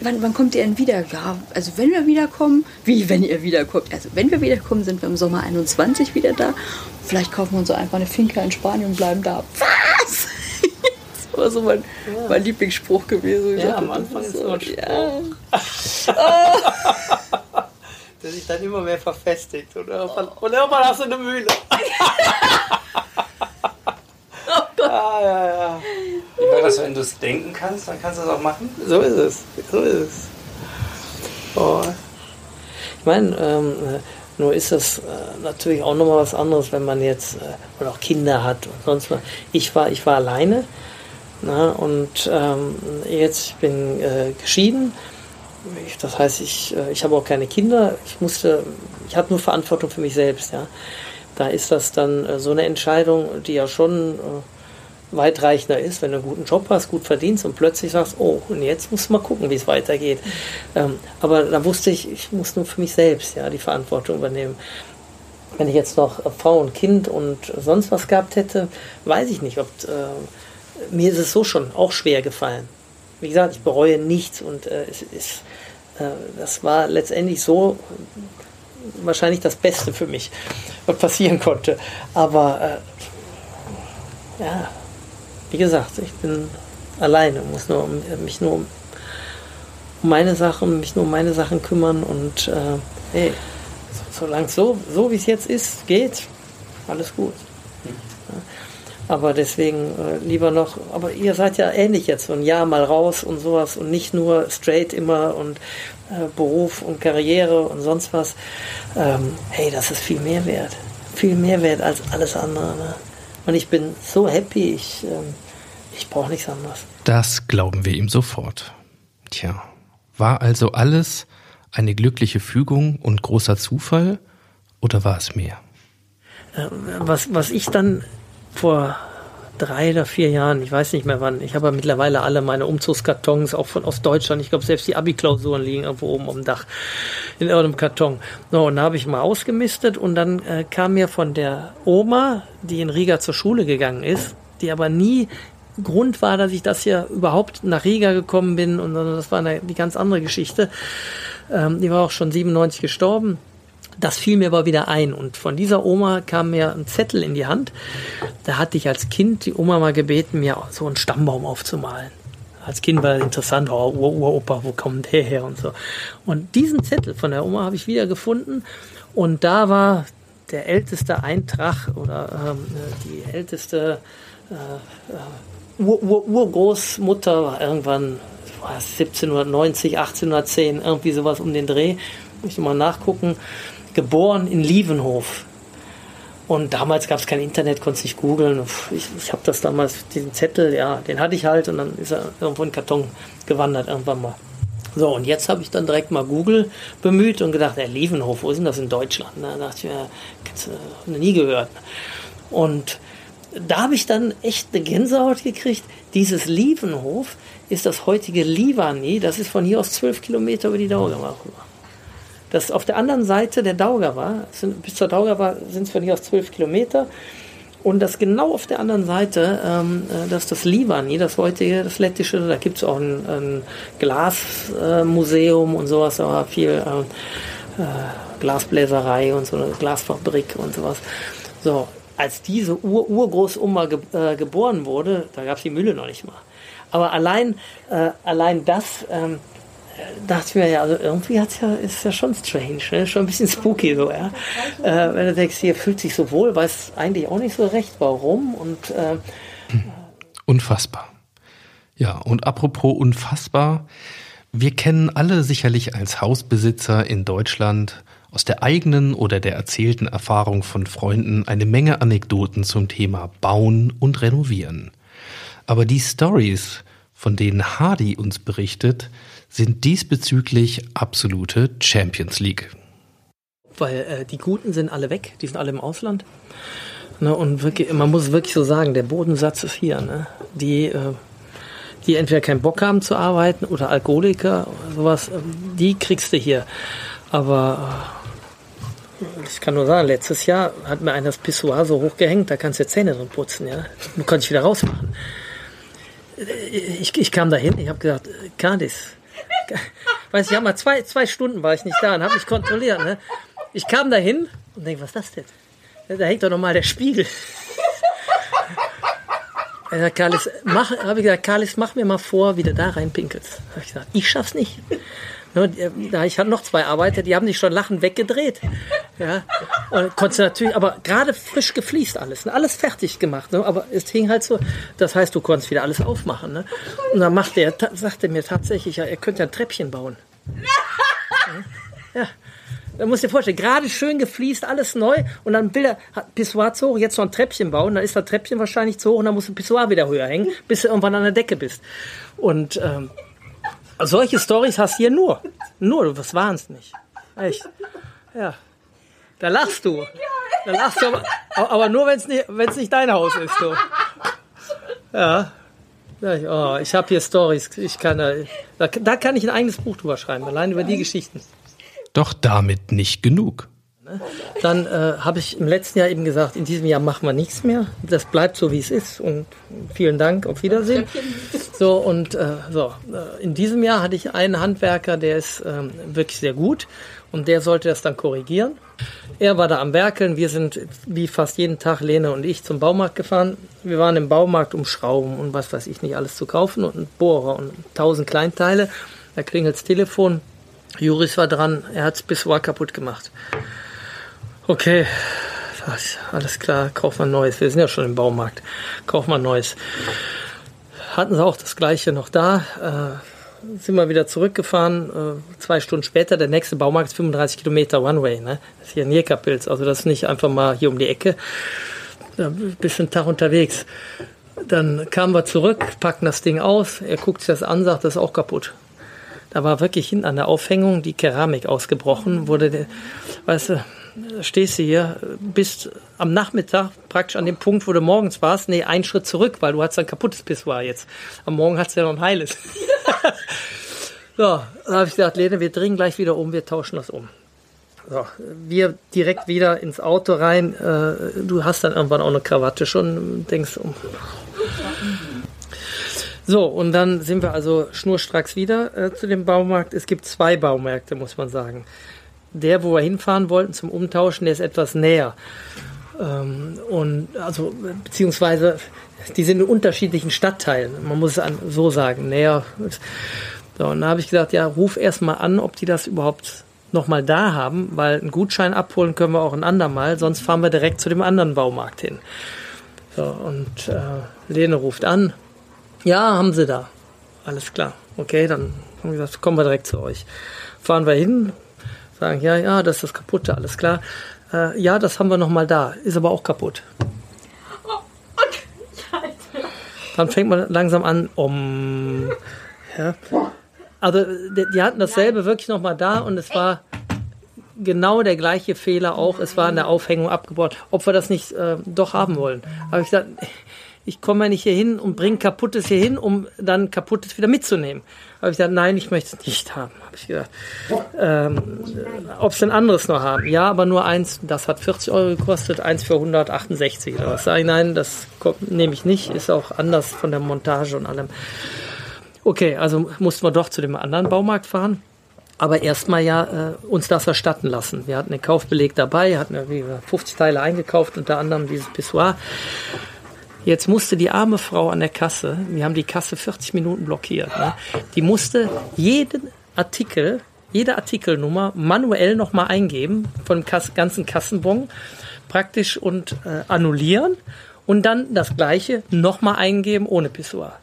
wann, wann kommt ihr denn wieder? Ja, also wenn wir wiederkommen, wie wenn ihr wiederkommt? Also wenn wir wiederkommen, sind wir im Sommer 21 wieder da. Vielleicht kaufen wir uns so einfach eine Finca in Spanien und bleiben da. Was? Das war so mein, mein Lieblingsspruch gewesen. Ja, dachte, am Anfang ist so, ein ja. der sich dann immer mehr verfestigt. Und irgendwann, und irgendwann hast du eine Mühle. ja, ja, ja. War das, wenn du es denken kannst, dann kannst du es auch machen? So ist es. So ist es. Oh. Ich meine, ähm, äh, nur ist das äh, natürlich auch nochmal was anderes, wenn man jetzt äh, oder auch Kinder hat und sonst was. Ich war, ich war alleine na, und ähm, jetzt ich bin äh, geschieden. Ich, das heißt, ich, äh, ich habe auch keine Kinder. Ich musste, ich habe nur Verantwortung für mich selbst. Ja. Da ist das dann äh, so eine Entscheidung, die ja schon äh, weitreichender ist, wenn du einen guten Job hast, gut verdienst und plötzlich sagst, oh, und jetzt musst du mal gucken, wie es weitergeht. Ähm, aber da wusste ich, ich muss nur für mich selbst ja, die Verantwortung übernehmen. Wenn ich jetzt noch Frau und Kind und sonst was gehabt hätte, weiß ich nicht, ob äh, mir ist es so schon auch schwer gefallen. Wie gesagt, ich bereue nichts und äh, es ist, äh, das war letztendlich so wahrscheinlich das Beste für mich, was passieren konnte. Aber äh, ja, wie gesagt, ich bin alleine, muss nur um, mich nur um, meine Sachen, mich nur um meine Sachen kümmern und äh, hey, so, solange so, so wie es jetzt ist, geht, alles gut. Aber deswegen äh, lieber noch, aber ihr seid ja ähnlich jetzt, so ein Jahr mal raus und sowas und nicht nur straight immer und äh, Beruf und Karriere und sonst was. Ähm, hey, das ist viel mehr wert. Viel mehr wert als alles andere. Ne? Und ich bin so happy, ich, ähm, ich brauche nichts anderes. Das glauben wir ihm sofort. Tja, war also alles eine glückliche Fügung und großer Zufall oder war es mehr? Äh, was, was ich dann vor drei oder vier Jahren, ich weiß nicht mehr wann, ich habe ja mittlerweile alle meine Umzugskartons, auch von aus Deutschland, ich glaube selbst die Abi-Klausuren liegen irgendwo oben am Dach in irgendeinem Karton. So, und da habe ich mal ausgemistet und dann äh, kam mir von der Oma, die in Riga zur Schule gegangen ist, die aber nie Grund war, dass ich das hier überhaupt nach Riga gekommen bin und das war eine die ganz andere Geschichte. Ähm, die war auch schon 97 gestorben. Das fiel mir aber wieder ein und von dieser Oma kam mir ein Zettel in die Hand. Da hatte ich als Kind die Oma mal gebeten, mir so einen Stammbaum aufzumalen. Als Kind war das interessant, oh, Ur Uropa, wo kommt der her und so. Und diesen Zettel von der Oma habe ich wieder gefunden und da war der älteste Eintrag oder ähm, die älteste äh, äh, Ur -Ur Urgroßmutter war irgendwann was, 1790, 1810, irgendwie sowas um den Dreh. Muss ich mal nachgucken. Geboren in Lievenhof. Und damals gab es kein Internet, konnte nicht googeln. Ich, ich habe das damals, diesen Zettel, ja, den hatte ich halt und dann ist er irgendwo in den Karton gewandert irgendwann mal. So, und jetzt habe ich dann direkt mal Google bemüht und gedacht, der Lievenhof, wo ist denn das in Deutschland? Da dachte ich mir, äh, noch nie gehört. Und da habe ich dann echt eine Gänsehaut gekriegt. Dieses Lievenhof ist das heutige Livani, das ist von hier aus zwölf Kilometer über die Daugava rüber. Das auf der anderen Seite der Daugava, bis zur Daugava sind es von hier aus zwölf Kilometer. Und das genau auf der anderen Seite, ähm, äh, das ist das Livani, das heutige, das lettische, da gibt es auch ein, ein Glasmuseum äh, und sowas, aber viel äh, äh, Glasbläserei und so eine Glasfabrik und sowas. So, als diese Ur Urgroßoma ge äh, geboren wurde, da gab es die Mühle noch nicht mal. Aber allein, äh, allein das ähm, dachte ich mir ja, also irgendwie hat's ja, ist ja schon strange, ne? schon ein bisschen spooky so, ja. Äh, wenn du denkst, hier fühlt sich so wohl, weiß eigentlich auch nicht so recht, warum und äh, unfassbar. Ja, und apropos unfassbar, wir kennen alle sicherlich als Hausbesitzer in Deutschland aus der eigenen oder der erzählten Erfahrung von Freunden eine Menge Anekdoten zum Thema Bauen und Renovieren. Aber die Stories, von denen Hardy uns berichtet, sind diesbezüglich absolute Champions League. Weil äh, die Guten sind alle weg, die sind alle im Ausland. Ne, und wirklich, man muss wirklich so sagen, der Bodensatz ist hier. Ne? Die, äh, die entweder keinen Bock haben zu arbeiten oder Alkoholiker oder sowas, äh, die kriegst du hier. Aber äh, ich kann nur sagen, letztes Jahr hat mir einer das Pissoir so hochgehängt, da kannst du Zähne drin putzen. Ja? Kannst ich wieder rausmachen. Äh, ich, ich kam dahin, ich habe gesagt, Cardis, weiß ich, ja mal zwei, zwei Stunden war ich nicht da und habe mich kontrolliert. Ne? Ich kam da hin und denke, was ist das denn? Da hängt doch nochmal der Spiegel. Sagt, Karlis, mach, habe ich gesagt, Karlis, mach mir mal vor, wie du da reinpinkelst. Habe ich gesagt, ich schaff's nicht. Da ich hatte noch zwei Arbeiter, die haben sich schon lachend weggedreht. Ja, und konnte natürlich, aber gerade frisch gefliest alles, ne? alles fertig gemacht. Ne? Aber es hing halt so, das heißt, du konntest wieder alles aufmachen. Ne? Und dann macht er, sagte mir tatsächlich, ja, er könnte ein Treppchen bauen. Ja. Da musst du dir vorstellen, gerade schön gefliest, alles neu und dann will er Pissoir zu hoch, jetzt noch ein Treppchen bauen, dann ist das Treppchen wahrscheinlich zu hoch und dann musst du Pissoir wieder höher hängen, bis du irgendwann an der Decke bist. Und ähm, solche Stories hast du hier nur. Nur, waren es nicht. Echt. Ja. Da lachst du. Da lachst du aber, aber nur, wenn es nicht, wenn's nicht dein Haus ist. Du. Ja. Oh, ich habe hier Stories. Ich kann da, da kann ich ein eigenes Buch drüber schreiben, allein über die Geschichten. Doch damit nicht genug. Dann äh, habe ich im letzten Jahr eben gesagt, in diesem Jahr machen wir nichts mehr. Das bleibt so, wie es ist. Und vielen Dank, auf Wiedersehen. So, und äh, so, äh, in diesem Jahr hatte ich einen Handwerker, der ist ähm, wirklich sehr gut. Und der sollte das dann korrigieren. Er war da am Werkeln. Wir sind wie fast jeden Tag, Lene und ich, zum Baumarkt gefahren. Wir waren im Baumarkt, um Schrauben und was weiß ich nicht alles zu kaufen und einen Bohrer und tausend Kleinteile. Da klingelt das Telefon. Juris war dran. Er hat es bis kaputt gemacht. Okay, alles klar, kauf mal Neues. Wir sind ja schon im Baumarkt. Kauf mal Neues. Hatten sie auch das gleiche noch da. Äh, sind wir wieder zurückgefahren. Äh, zwei Stunden später, der nächste Baumarkt ist 35 Kilometer One-Way. Ne? Das ist hier Nierkapils. Also das ist nicht einfach mal hier um die Ecke. Ja, bisschen Tag unterwegs. Dann kamen wir zurück, packten das Ding aus. Er guckt sich das an, sagt, das ist auch kaputt. Da war wirklich hinten an der Aufhängung die Keramik ausgebrochen, wurde, weißt du, stehst du hier, bist am Nachmittag praktisch an dem Punkt, wo du morgens warst, nee, einen Schritt zurück, weil du hast ein kaputtes Pissoir jetzt. Am Morgen hast du ja noch ein heiles. so, dann habe ich gesagt, Lene, wir drehen gleich wieder um, wir tauschen das um. So, wir direkt wieder ins Auto rein. Äh, du hast dann irgendwann auch eine Krawatte schon, denkst um. So, und dann sind wir also schnurstracks wieder äh, zu dem Baumarkt. Es gibt zwei Baumärkte, muss man sagen der, wo wir hinfahren wollten zum Umtauschen, der ist etwas näher. Ähm, und also, beziehungsweise, die sind in unterschiedlichen Stadtteilen. Man muss es so sagen, näher. So, und da habe ich gesagt, ja, ruf erst mal an, ob die das überhaupt nochmal da haben, weil einen Gutschein abholen können wir auch ein andermal, sonst fahren wir direkt zu dem anderen Baumarkt hin. So, und äh, Lene ruft an. Ja, haben sie da. Alles klar. okay, dann haben wir gesagt, kommen wir direkt zu euch. Fahren wir hin, sagen, ja, ja, das ist das Kaputte, alles klar. Äh, ja, das haben wir noch mal da, ist aber auch kaputt. Dann fängt man langsam an, um. Ja. Also, die, die hatten dasselbe wirklich noch mal da und es war genau der gleiche Fehler auch. Es war an der Aufhängung abgebaut. Ob wir das nicht äh, doch haben wollen. Aber ich gesagt, ich komme ja nicht hier hin und bringe Kaputtes hier hin, um dann Kaputtes wieder mitzunehmen. Habe ich gesagt, nein, ich möchte es nicht haben. Habe ich gesagt, ähm, ob sie ein anderes noch haben. Ja, aber nur eins, das hat 40 Euro gekostet, eins für 168 oder was. Sage ich, nein, das nehme ich nicht, ist auch anders von der Montage und allem. Okay, also mussten wir doch zu dem anderen Baumarkt fahren aber erstmal ja äh, uns das erstatten lassen. Wir hatten den Kaufbeleg dabei, hatten irgendwie 50 Teile eingekauft, unter anderem dieses Pissoir. Jetzt musste die arme Frau an der Kasse, wir haben die Kasse 40 Minuten blockiert, ne? die musste jeden Artikel, jede Artikelnummer manuell nochmal eingeben vom Kass ganzen Kassenbon praktisch und äh, annullieren und dann das gleiche nochmal eingeben ohne Pissoir.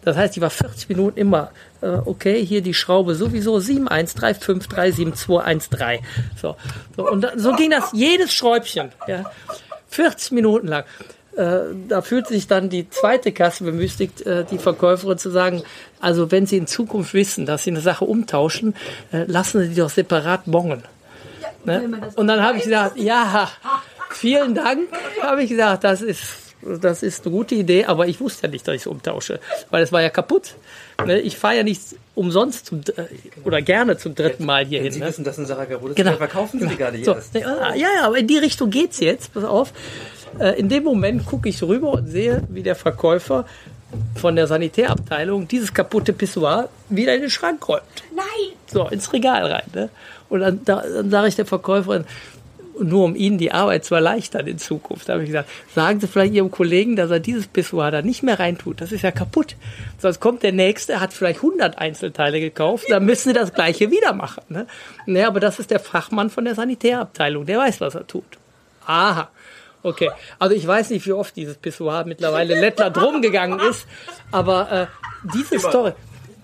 Das heißt, die war 40 Minuten immer, äh, okay, hier die Schraube sowieso 713537213. So, so und da, so ging das jedes Schräubchen, ja, 40 Minuten lang. Äh, da fühlt sich dann die zweite Kasse bemüßigt, äh, die Verkäuferin zu sagen, also wenn Sie in Zukunft wissen, dass Sie eine Sache umtauschen, äh, lassen Sie die doch separat bongen. Ne? Und dann habe ich gesagt, ja, vielen Dank, habe ich gesagt, das ist das ist eine gute Idee, aber ich wusste ja nicht, dass ich es umtausche, weil es war ja kaputt. Ne? Ich fahre ja nicht umsonst zum, oder gerne zum dritten Mal hier hin. Sie ne? wissen, dass kaputt ist, genau. verkaufen Sie die gerade so. erst. Ja, ja, aber in die Richtung geht's jetzt. Pass auf. Äh, in dem Moment gucke ich rüber und sehe, wie der Verkäufer von der Sanitärabteilung dieses kaputte Pissoir wieder in den Schrank räumt. Nein! So, ins Regal rein. Ne? Und dann, da, dann sage ich der Verkäuferin, nur um Ihnen die Arbeit zu erleichtern in Zukunft, habe ich gesagt, sagen Sie vielleicht Ihrem Kollegen, dass er dieses Pissoir da nicht mehr reintut. Das ist ja kaputt. Sonst kommt der Nächste, hat vielleicht 100 Einzelteile gekauft, dann müssen Sie das Gleiche wieder machen. Ne? Naja, aber das ist der Fachmann von der Sanitärabteilung, der weiß, was er tut. Aha. Okay, also ich weiß nicht, wie oft dieses Pissoir mittlerweile Lettler drum gegangen ist, aber äh, diese Story,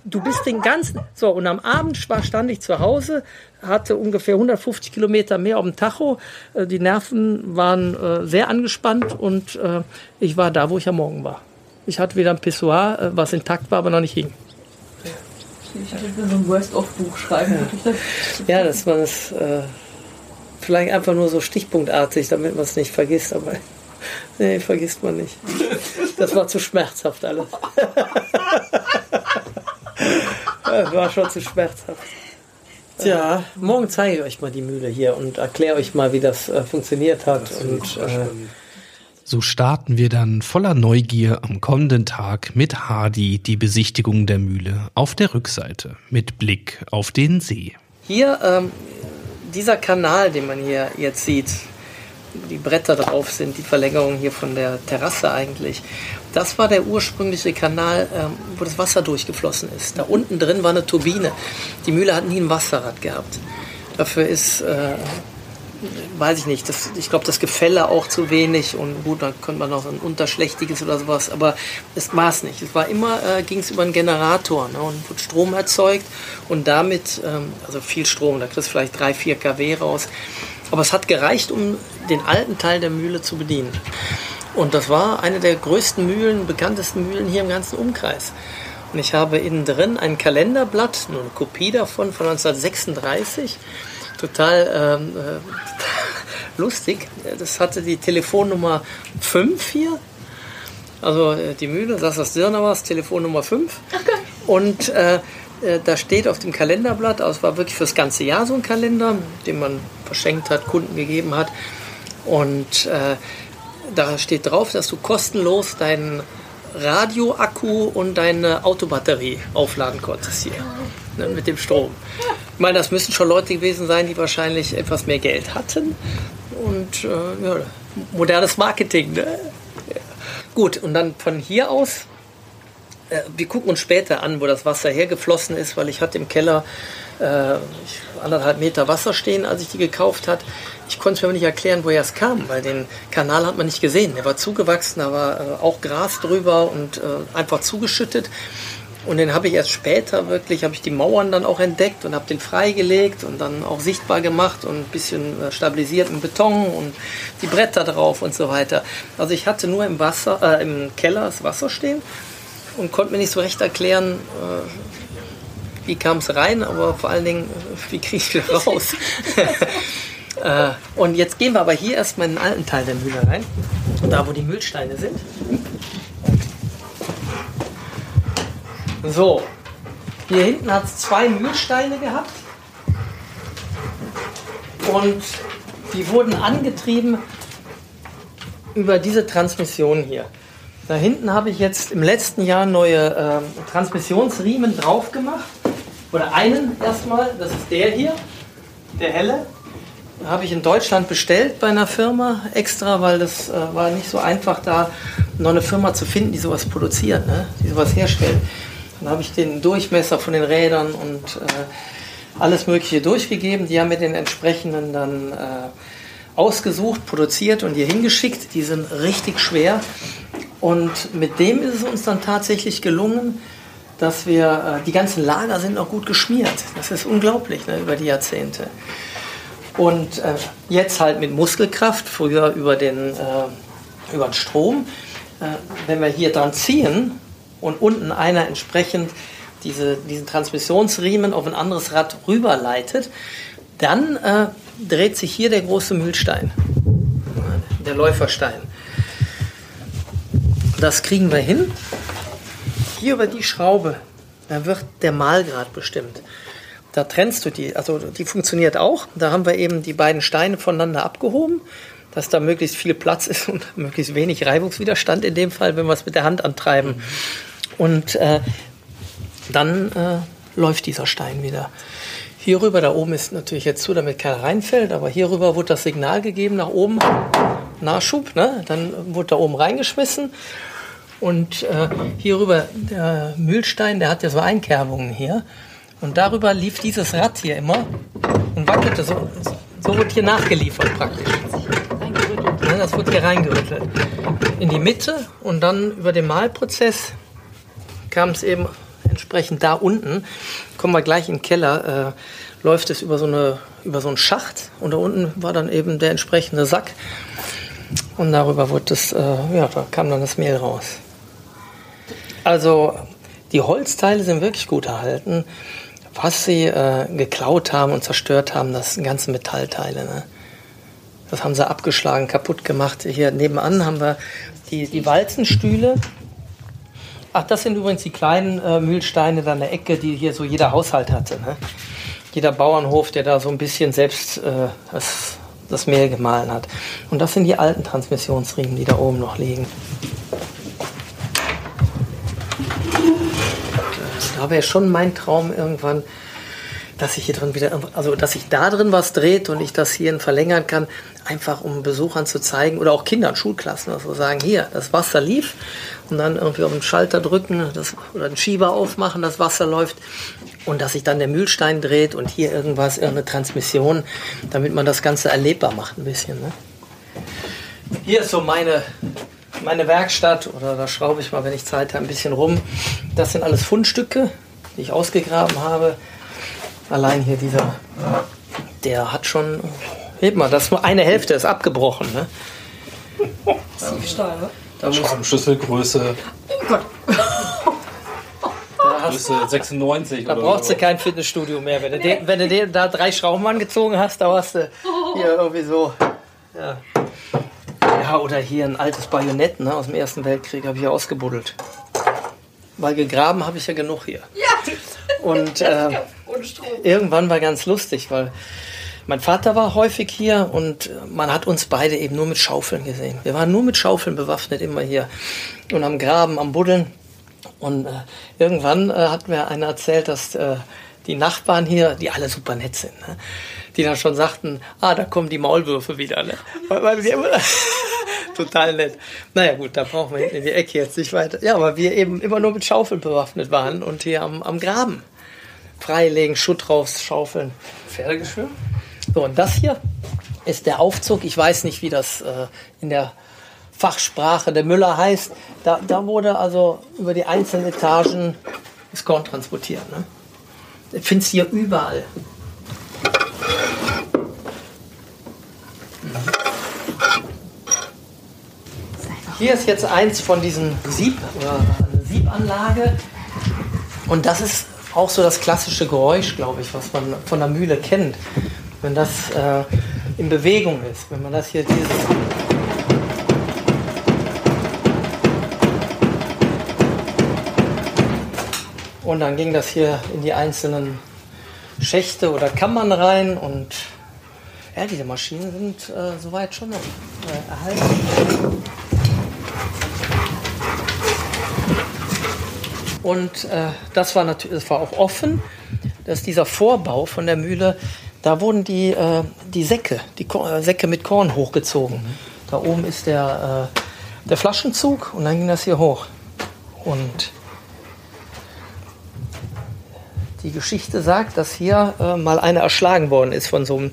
du bist den ganzen, so und am Abend war, stand ich zu Hause, hatte ungefähr 150 Kilometer mehr auf dem Tacho, äh, die Nerven waren äh, sehr angespannt und äh, ich war da, wo ich am Morgen war. Ich hatte wieder ein Pissoir, was intakt war, aber noch nicht hing. Ich hätte so ein Worst-of-Buch schreiben. Ja, das war das äh, vielleicht einfach nur so stichpunktartig, damit man es nicht vergisst, aber nee, vergisst man nicht. Das war zu schmerzhaft alles. Das war schon zu schmerzhaft. Tja, morgen zeige ich euch mal die Mühle hier und erkläre euch mal, wie das äh, funktioniert hat. Und, äh, So starten wir dann voller Neugier am kommenden Tag mit Hardy die Besichtigung der Mühle auf der Rückseite mit Blick auf den See. hier, ähm, dieser Kanal, den man hier jetzt sieht, die Bretter drauf sind, die Verlängerung hier von der Terrasse eigentlich. Das war der ursprüngliche Kanal, ähm, wo das Wasser durchgeflossen ist. Da unten drin war eine Turbine. Die Mühle hat nie ein Wasserrad gehabt. Dafür ist, äh, weiß ich nicht, das, ich glaube, das Gefälle auch zu wenig und gut, dann könnte man noch ein unterschlächtiges oder sowas, aber das war es nicht. Es war immer, äh, ging es über einen Generator ne, und wird Strom erzeugt und damit, ähm, also viel Strom, da kriegst du vielleicht 3, 4 kW raus. Aber es hat gereicht, um den alten Teil der Mühle zu bedienen. Und das war eine der größten Mühlen, bekanntesten Mühlen hier im ganzen Umkreis. Und ich habe innen drin ein Kalenderblatt, nur eine Kopie davon von 1936. Total ähm, äh, lustig. Das hatte die Telefonnummer 5 hier. Also äh, die Mühle, das ist das Dirnauers, Telefonnummer 5. Und äh, äh, da steht auf dem Kalenderblatt, also es war wirklich fürs ganze Jahr so ein Kalender, den man verschenkt hat, Kunden gegeben hat. Und da steht drauf, dass du kostenlos deinen Radioakku und deine Autobatterie aufladen konntest hier ne, mit dem Strom. Ich meine, das müssen schon Leute gewesen sein, die wahrscheinlich etwas mehr Geld hatten und äh, ja, modernes Marketing. Ne? Gut, und dann von hier aus wir gucken uns später an, wo das Wasser hergeflossen ist, weil ich hatte im Keller äh, anderthalb Meter Wasser stehen, als ich die gekauft hat. Ich konnte mir aber nicht erklären, woher es kam, weil den Kanal hat man nicht gesehen. Der war zugewachsen, da war äh, auch Gras drüber und äh, einfach zugeschüttet. Und den habe ich erst später wirklich, habe ich die Mauern dann auch entdeckt und habe den freigelegt und dann auch sichtbar gemacht und ein bisschen äh, stabilisiert mit Beton und die Bretter drauf und so weiter. Also ich hatte nur im Wasser, äh, im Keller das Wasser stehen und konnte mir nicht so recht erklären, äh, wie kam es rein, aber vor allen Dingen, äh, wie kriege ich wieder raus. äh, und jetzt gehen wir aber hier erstmal in den alten Teil der Mühle rein, da wo die Mühlsteine sind. So, hier hinten hat es zwei Mühlsteine gehabt. Und die wurden angetrieben über diese Transmission hier. Da hinten habe ich jetzt im letzten Jahr neue äh, Transmissionsriemen drauf gemacht. Oder einen erstmal, das ist der hier, der helle. Habe ich in Deutschland bestellt bei einer Firma extra, weil das äh, war nicht so einfach, da noch eine Firma zu finden, die sowas produziert, ne? die sowas herstellt. Dann habe ich den Durchmesser von den Rädern und äh, alles Mögliche durchgegeben. Die haben mir den entsprechenden dann äh, ausgesucht, produziert und hier hingeschickt. Die sind richtig schwer. Und mit dem ist es uns dann tatsächlich gelungen, dass wir, äh, die ganzen Lager sind auch gut geschmiert. Das ist unglaublich ne, über die Jahrzehnte. Und äh, jetzt halt mit Muskelkraft, früher über den, äh, über den Strom. Äh, wenn wir hier dran ziehen, und unten einer entsprechend diese, diesen Transmissionsriemen auf ein anderes Rad rüberleitet, dann äh, dreht sich hier der große Mühlstein, der Läuferstein. Das kriegen wir hin. Hier über die Schraube, da wird der Mahlgrad bestimmt. Da trennst du die, also die funktioniert auch. Da haben wir eben die beiden Steine voneinander abgehoben, dass da möglichst viel Platz ist und möglichst wenig Reibungswiderstand in dem Fall, wenn wir es mit der Hand antreiben. Mhm. Und äh, dann äh, läuft dieser Stein wieder. Hierüber, da oben ist natürlich jetzt zu, damit keiner reinfällt, aber hierüber wurde das Signal gegeben nach oben, Nachschub, ne? dann wurde da oben reingeschmissen. Und äh, hierüber, der Mühlstein, der hat ja so Einkerbungen hier. Und darüber lief dieses Rad hier immer und wackelte so. So wird hier nachgeliefert praktisch. Das wird hier reingerüttelt. In die Mitte und dann über den Malprozess kam es eben entsprechend da unten, kommen wir gleich in den Keller, äh, läuft es über so, eine, über so einen Schacht und da unten war dann eben der entsprechende Sack und darüber wurde das, äh, ja, da kam dann das Mehl raus. Also die Holzteile sind wirklich gut erhalten. Was sie äh, geklaut haben und zerstört haben, das sind ganze Metallteile. Ne? Das haben sie abgeschlagen, kaputt gemacht. Hier nebenan haben wir die, die Walzenstühle. Ach, das sind übrigens die kleinen äh, Mühlsteine da in der Ecke, die hier so jeder Haushalt hatte. Ne? Jeder Bauernhof, der da so ein bisschen selbst äh, das, das Mehl gemahlen hat. Und das sind die alten Transmissionsriemen, die da oben noch liegen. Da wäre schon mein Traum irgendwann, dass sich hier drin wieder, also dass sich da drin was dreht und ich das hier verlängern kann, einfach um Besuchern zu zeigen oder auch Kindern, Schulklassen, also sagen, hier, das Wasser lief und dann irgendwie auf den Schalter drücken das, oder einen Schieber aufmachen, das Wasser läuft und dass sich dann der Mühlstein dreht und hier irgendwas, irgendeine Transmission, damit man das Ganze erlebbar macht ein bisschen. Ne? Hier ist so meine, meine Werkstatt oder da schraube ich mal, wenn ich Zeit habe, ein bisschen rum. Das sind alles Fundstücke, die ich ausgegraben habe. Allein hier dieser, der hat schon, heb mal, das nur eine Hälfte ist abgebrochen. Ne? Tiefstahl, ne? Da muss Schlüsselgröße. Oh Gott. Größe 96 da brauchst so. du kein Fitnessstudio mehr. Wenn du, den, wenn du den, da drei Schrauben angezogen hast, da hast du hier irgendwie so. Ja. ja, oder hier ein altes Bajonett ne, aus dem Ersten Weltkrieg habe ich hier ausgebuddelt. Weil gegraben habe ich ja genug hier. Ja. Und äh, irgendwann war ganz lustig, weil mein Vater war häufig hier und man hat uns beide eben nur mit Schaufeln gesehen. Wir waren nur mit Schaufeln bewaffnet immer hier und am Graben, am Buddeln. Und äh, irgendwann äh, hat mir einer erzählt, dass äh, die Nachbarn hier, die alle super nett sind, ne? die dann schon sagten, ah, da kommen die Maulwürfe wieder. Ne? Weil, weil immer, total nett. Naja gut, da brauchen wir in die Ecke jetzt nicht weiter. Ja, aber wir eben immer nur mit Schaufeln bewaffnet waren und hier am, am Graben freilegen, Schutt rausschaufeln. Pferdegeschirr? So, und das hier ist der Aufzug. Ich weiß nicht, wie das äh, in der Fachsprache der Müller heißt. Da, da wurde also über die einzelnen Etagen das Korn transportieren. Ne? Du findest hier überall. Hier ist jetzt eins von diesen Sieb, eine Siebanlage. Und das ist auch so das klassische Geräusch, glaube ich, was man von der Mühle kennt. Wenn das äh, in Bewegung ist, wenn man das hier dieses Und dann ging das hier in die einzelnen Schächte oder Kammern rein und ja, diese Maschinen sind äh, soweit schon noch äh, erhalten. Und äh, das war natürlich, das war auch offen, dass dieser Vorbau von der Mühle, da wurden die, äh, die Säcke, die Ko äh, Säcke mit Korn hochgezogen. Mhm. Da oben ist der, äh, der Flaschenzug und dann ging das hier hoch. Und die Geschichte sagt, dass hier äh, mal einer erschlagen worden ist von so einem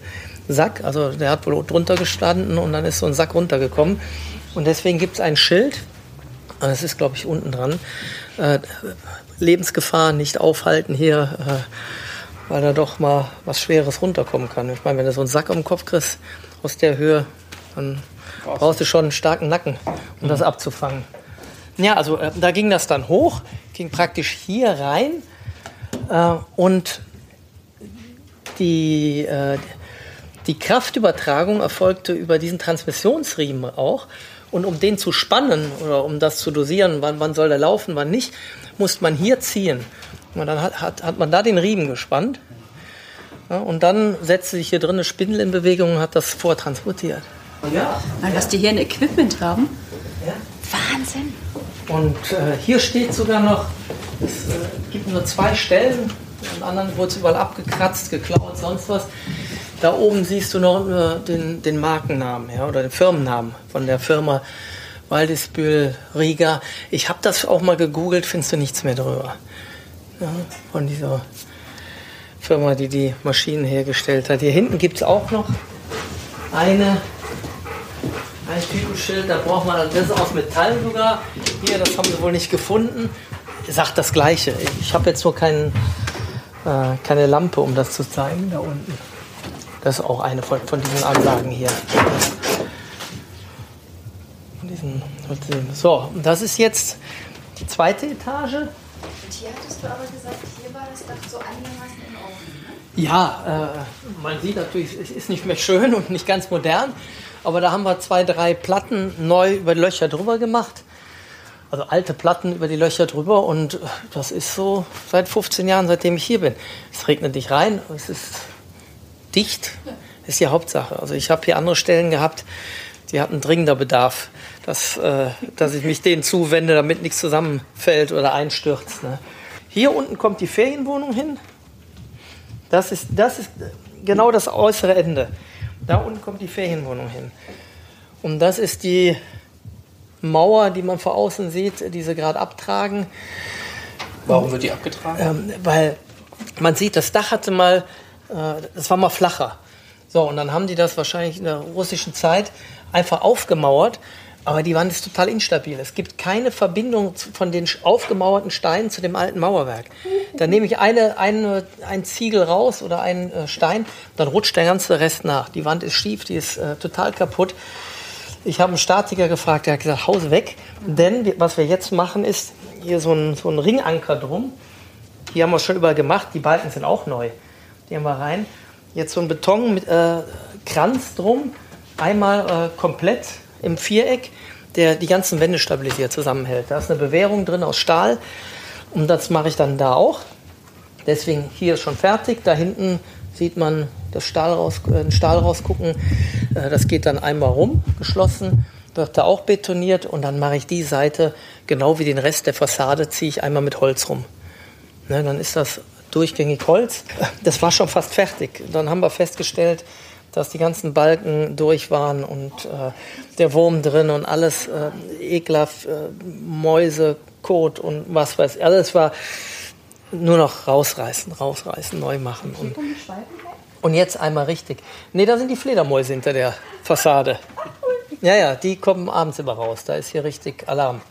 Sack. Also der hat wohl drunter gestanden und dann ist so ein Sack runtergekommen. Und deswegen gibt es ein Schild, das ist glaube ich unten dran, äh, Lebensgefahr nicht aufhalten hier, äh, weil da doch mal was Schweres runterkommen kann. Ich meine, wenn du so einen Sack um den Kopf kriegst aus der Höhe, dann brauchst du schon einen starken Nacken, um das abzufangen. Ja, also äh, da ging das dann hoch, ging praktisch hier rein äh, und die, äh, die Kraftübertragung erfolgte über diesen Transmissionsriemen auch. Und um den zu spannen oder um das zu dosieren, wann, wann soll der laufen, wann nicht, musste man hier ziehen. Und dann hat, hat, hat man da den Riemen gespannt. Ja, und dann setzte sich hier drin eine Spindel in Bewegung und hat das vortransportiert. Ja. Was die hier ein Equipment haben. Ja. Wahnsinn. Und äh, hier steht sogar noch, es äh, gibt nur zwei Stellen, an anderen wurde es überall abgekratzt, geklaut, sonst was. Da oben siehst du noch äh, den, den Markennamen ja, oder den Firmennamen von der Firma Waldisbühl Riga. Ich habe das auch mal gegoogelt, findest du nichts mehr drüber. Ja, von dieser Firma, die die Maschinen hergestellt hat. Hier hinten gibt es auch noch eine ein Typenschild, da braucht man, das aus Metall sogar. Hier, das haben sie wohl nicht gefunden. Sagt das Gleiche. Ich habe jetzt nur kein, äh, keine Lampe, um das zu zeigen, da unten. Das ist auch eine von, von diesen Anlagen hier. Diesen, so, das ist jetzt die zweite Etage. Und hier hattest du aber gesagt, hier war das Dach so einigermaßen in Ordnung. Ja, äh, man sieht natürlich, es ist nicht mehr schön und nicht ganz modern. Aber da haben wir zwei, drei Platten neu über die Löcher drüber gemacht. Also alte Platten über die Löcher drüber und das ist so seit 15 Jahren, seitdem ich hier bin. Es regnet nicht rein, es ist dicht, das ist die Hauptsache. Also ich habe hier andere Stellen gehabt, die hatten dringender Bedarf, dass, äh, dass ich mich denen zuwende, damit nichts zusammenfällt oder einstürzt. Ne? Hier unten kommt die Ferienwohnung hin. Das ist, das ist genau das äußere Ende. Da unten kommt die Ferienwohnung hin. Und das ist die Mauer, die man von außen sieht, die sie gerade abtragen. Warum wird die abgetragen? Ähm, weil man sieht, das Dach hatte mal, äh, das war mal flacher. So, und dann haben die das wahrscheinlich in der russischen Zeit einfach aufgemauert aber die Wand ist total instabil. Es gibt keine Verbindung von den aufgemauerten Steinen zu dem alten Mauerwerk. Da nehme ich eine, eine, ein Ziegel raus oder einen äh, Stein, dann rutscht der ganze Rest nach. Die Wand ist schief, die ist äh, total kaputt. Ich habe einen Statiker gefragt, der hat gesagt, Haus weg. Denn was wir jetzt machen, ist hier so ein, so Ringanker drum. Die haben wir schon überall gemacht. Die Balken sind auch neu. Die haben wir rein. Jetzt so ein Beton mit äh, drum. Einmal äh, komplett im Viereck, der die ganzen Wände stabilisiert, zusammenhält. Da ist eine Bewährung drin aus Stahl und das mache ich dann da auch. Deswegen hier ist schon fertig. Da hinten sieht man das Stahl raus, äh, den Stahl rausgucken. Äh, das geht dann einmal rum, geschlossen, wird da auch betoniert und dann mache ich die Seite, genau wie den Rest der Fassade, ziehe ich einmal mit Holz rum. Ne, dann ist das durchgängig Holz. Das war schon fast fertig. Dann haben wir festgestellt, dass die ganzen Balken durch waren und äh, der Wurm drin und alles äh, ekelhaft, äh, Mäuse, Kot und was weiß ich. Alles war nur noch rausreißen, rausreißen, neu machen. Und, und jetzt einmal richtig. Nee, da sind die Fledermäuse hinter der Fassade. Ja, ja, die kommen abends immer raus. Da ist hier richtig Alarm.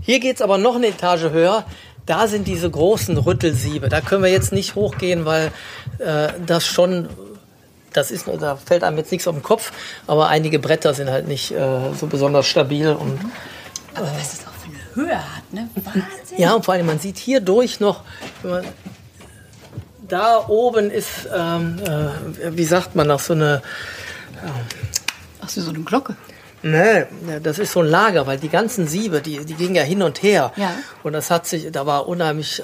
Hier geht es aber noch eine Etage höher. da sind diese großen Rüttelsiebe. Da können wir jetzt nicht hochgehen, weil äh, das schon, das ist, da fällt einem jetzt nichts auf den Kopf, aber einige Bretter sind halt nicht äh, so besonders stabil und Aber was das auch für eine Höhe hat, ne? Wahnsinn. ja, und vor allem, man sieht hier durch noch, wenn man, da oben ist, ähm, äh, wie sagt man das, so eine, Ach so, so eine Glocke. Ne, das ist so ein Lager, weil die ganzen Siebe, die, die gingen ja hin und her. Ja. Und das hat sich, da war unheimlich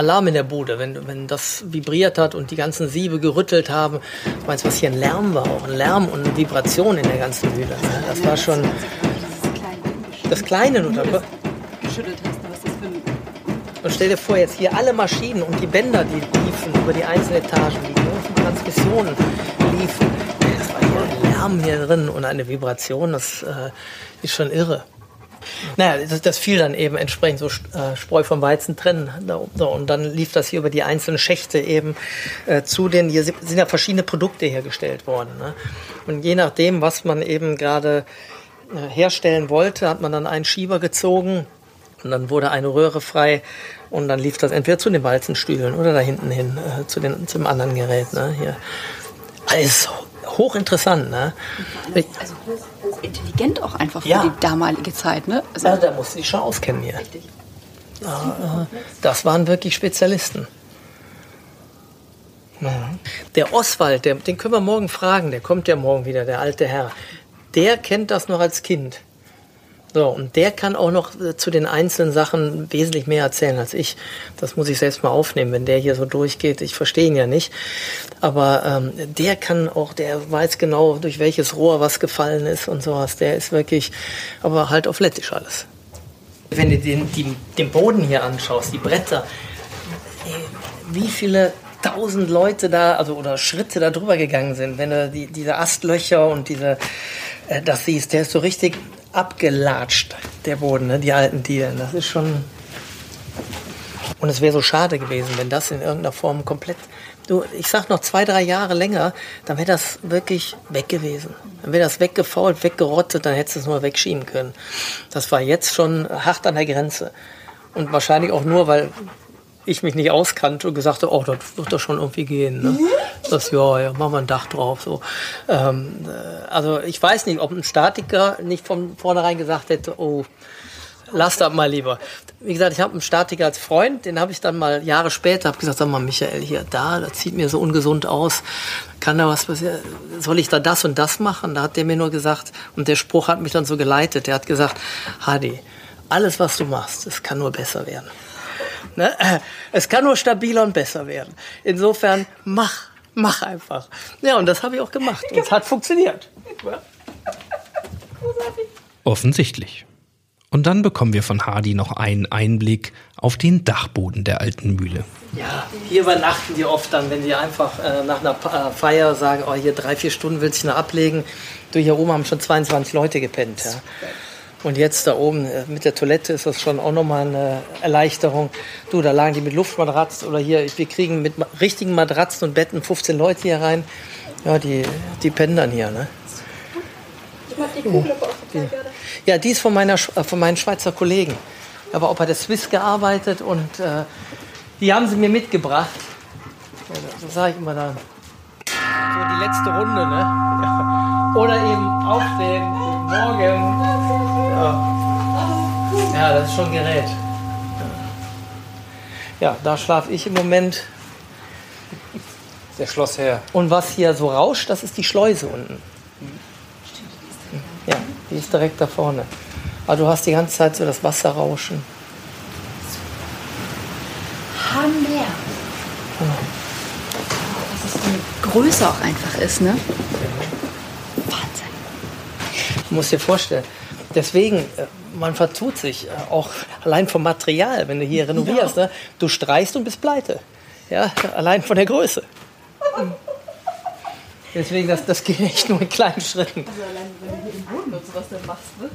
Alarm in der Bude, wenn, wenn das vibriert hat und die ganzen Siebe gerüttelt haben. Du meinst, was hier ein Lärm war, auch ein Lärm und eine Vibration in der ganzen Mühle. ne? Das war schon das Kleine nur. da- geschüttelt hast, was das für Und stell dir vor, jetzt hier alle Maschinen und die Bänder, die liefen über die einzelnen Etagen, die großen Transmissionen liefen. Das war hier ein Lärm hier drin und eine Vibration, das äh, ist schon irre. Naja, das, das fiel dann eben entsprechend so äh, Spreu vom Weizen trennen. Und dann lief das hier über die einzelnen Schächte eben äh, zu den, hier sind ja verschiedene Produkte hergestellt worden. Ne? Und je nachdem, was man eben gerade äh, herstellen wollte, hat man dann einen Schieber gezogen und dann wurde eine Röhre frei und dann lief das entweder zu den Walzenstühlen oder da hinten hin äh, zu den, zum anderen Gerät. Ne? Hier. Alles hochinteressant. Ne? Also hoch, hochintelligent auch einfach für Ja. die damalige Zeit, ne? Also ja, da musste ich schon auskennen hier. Ja, äh, das waren wirklich Spezialisten. Ja. Der Oswald, der, den können wir morgen fragen, der kommt ja morgen wieder, der alte Herr. Der kennt das noch als Kind. So, und der kann auch noch äh, zu den einzelnen Sachen wesentlich mehr erzählen als ich. Das muss ich selbst mal aufnehmen, wenn der hier so durchgeht. Ich verstehe ihn ja nicht. Aber ähm, der kann auch, der weiß genau, durch welches Rohr was gefallen ist und sowas. Der ist wirklich, aber halt auf Lettisch alles. Wenn du den, die, den Boden hier anschaust, die Bretter, ey, wie viele tausend Leute da, also oder Schritte da drüber gegangen sind, wenn du die, diese Astlöcher und diese, äh, das siehst, der ist so richtig abgelatscht, der Boden, ne, die alten Dielen. Das ist schon. Und es wäre so schade gewesen, wenn das in irgendeiner Form komplett. Du, ich sag noch zwei, drei Jahre länger, dann wäre das wirklich weg gewesen. Dann wäre das weggefault, weggerottet, dann hättest du es nur wegschieben können. Das war jetzt schon hart an der Grenze. Und wahrscheinlich auch nur, weil ich mich nicht auskannte und gesagt habe, oh, das wird doch schon irgendwie gehen. Ne? Das, ja, ja, machen wir ein Dach drauf. So. Ähm, äh, also ich weiß nicht, ob ein Statiker nicht von vornherein gesagt hätte, oh, lass das mal lieber. Wie gesagt, ich habe einen Statiker als Freund, den habe ich dann mal Jahre später, habe gesagt, sag mal, Michael, hier, da, das sieht mir so ungesund aus. Kann da was passieren? Soll ich da das und das machen? Da hat der mir nur gesagt, und der Spruch hat mich dann so geleitet, der hat gesagt, Hadi, alles, was du machst, es kann nur besser werden. Ne? Es kann nur stabiler und besser werden. Insofern, mach, mach einfach. Ja, und das habe ich auch gemacht. Und es hat funktioniert. Offensichtlich. Und dann bekommen wir von Hardy noch einen Einblick auf den Dachboden der alten Mühle. Ja, hier übernachten die oft dann, wenn die einfach äh, nach einer Pa- äh, Feier sagen, oh, hier drei, vier Stunden willst du noch ablegen. Du, hier oben haben schon 22 Leute gepennt. Ja. Und jetzt da oben äh, mit der Toilette ist das schon auch nochmal eine Erleichterung. Du, da lagen die mit Luftmatratzen oder hier, wir kriegen mit richtigen Matratzen und Betten 15 Leute hier rein. Ja, die, die pennen dann hier, ne? Ja, die ist von, meiner, äh, von meinen Schweizer Kollegen. Ich habe auch bei der Swiss gearbeitet und äh, die haben sie mir mitgebracht. Ja, so sage ich immer dann. So die letzte Runde, ne? Oder eben aufstehen, guten Morgen. Ja. ja, das ist schon ein Gerät. Ja, da schlafe ich im Moment. Der Schlossherr. Und was hier so rauscht, das ist die Schleuse unten. Ja, die ist direkt da vorne. Aber du hast die ganze Zeit so das Wasser rauschen. Hammer. Was das für eine Größe auch einfach ist, ne? Wahnsinn. Du musst dir vorstellen, deswegen, äh, man vertut sich äh, auch allein vom Material, wenn du hier renovierst. Ne? Du streichst und bist pleite. Ja, allein von der Größe. Deswegen, das, das geht echt nur in kleinen Schritten. Also allein, wenn du hier den Boden und sowas dann machst, ne?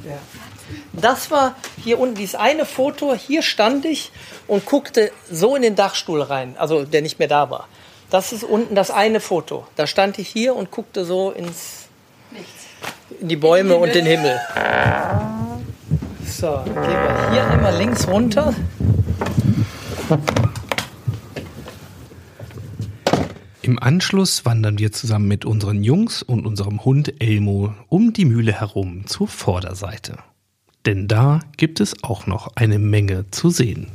Das war hier unten dieses eine Foto. Hier stand ich und guckte so in den Dachstuhl rein, also der nicht mehr da war. Das ist unten das eine Foto. Da stand ich hier und guckte so ins, in die Bäume und den Himmel. So, gehen wir hier einmal links runter. Im Anschluss wandern wir zusammen mit unseren Jungs und unserem Hund Elmo um die Mühle herum zur Vorderseite. Denn da gibt es auch noch eine Menge zu sehen.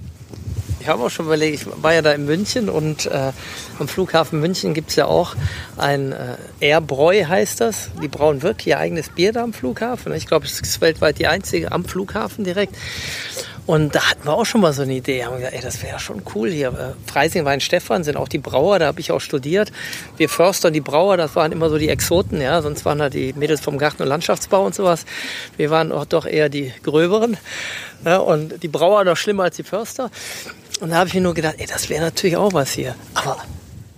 Ich habe auch schon überlegt, ich war ja da in München und äh, am Flughafen München gibt es ja auch ein äh, Airbräu heißt das. Die brauen wirklich ihr eigenes Bier da am Flughafen. Ich glaube, es ist weltweit die einzige am Flughafen direkt. Und da hatten wir auch schon mal so eine Idee. Haben gesagt, ey, das wäre schon cool hier. Äh, Freising, Weinstefan sind auch die Brauer, da habe ich auch studiert. Wir Förster und die Brauer, das waren immer so die Exoten, ja. Sonst waren da die Mädels vom Garten- und Landschaftsbau und sowas. Wir waren auch doch eher die Gröberen. Ja, und die Brauer noch schlimmer als die Förster. Und da habe ich mir nur gedacht, ey, das wäre natürlich auch was hier. Aber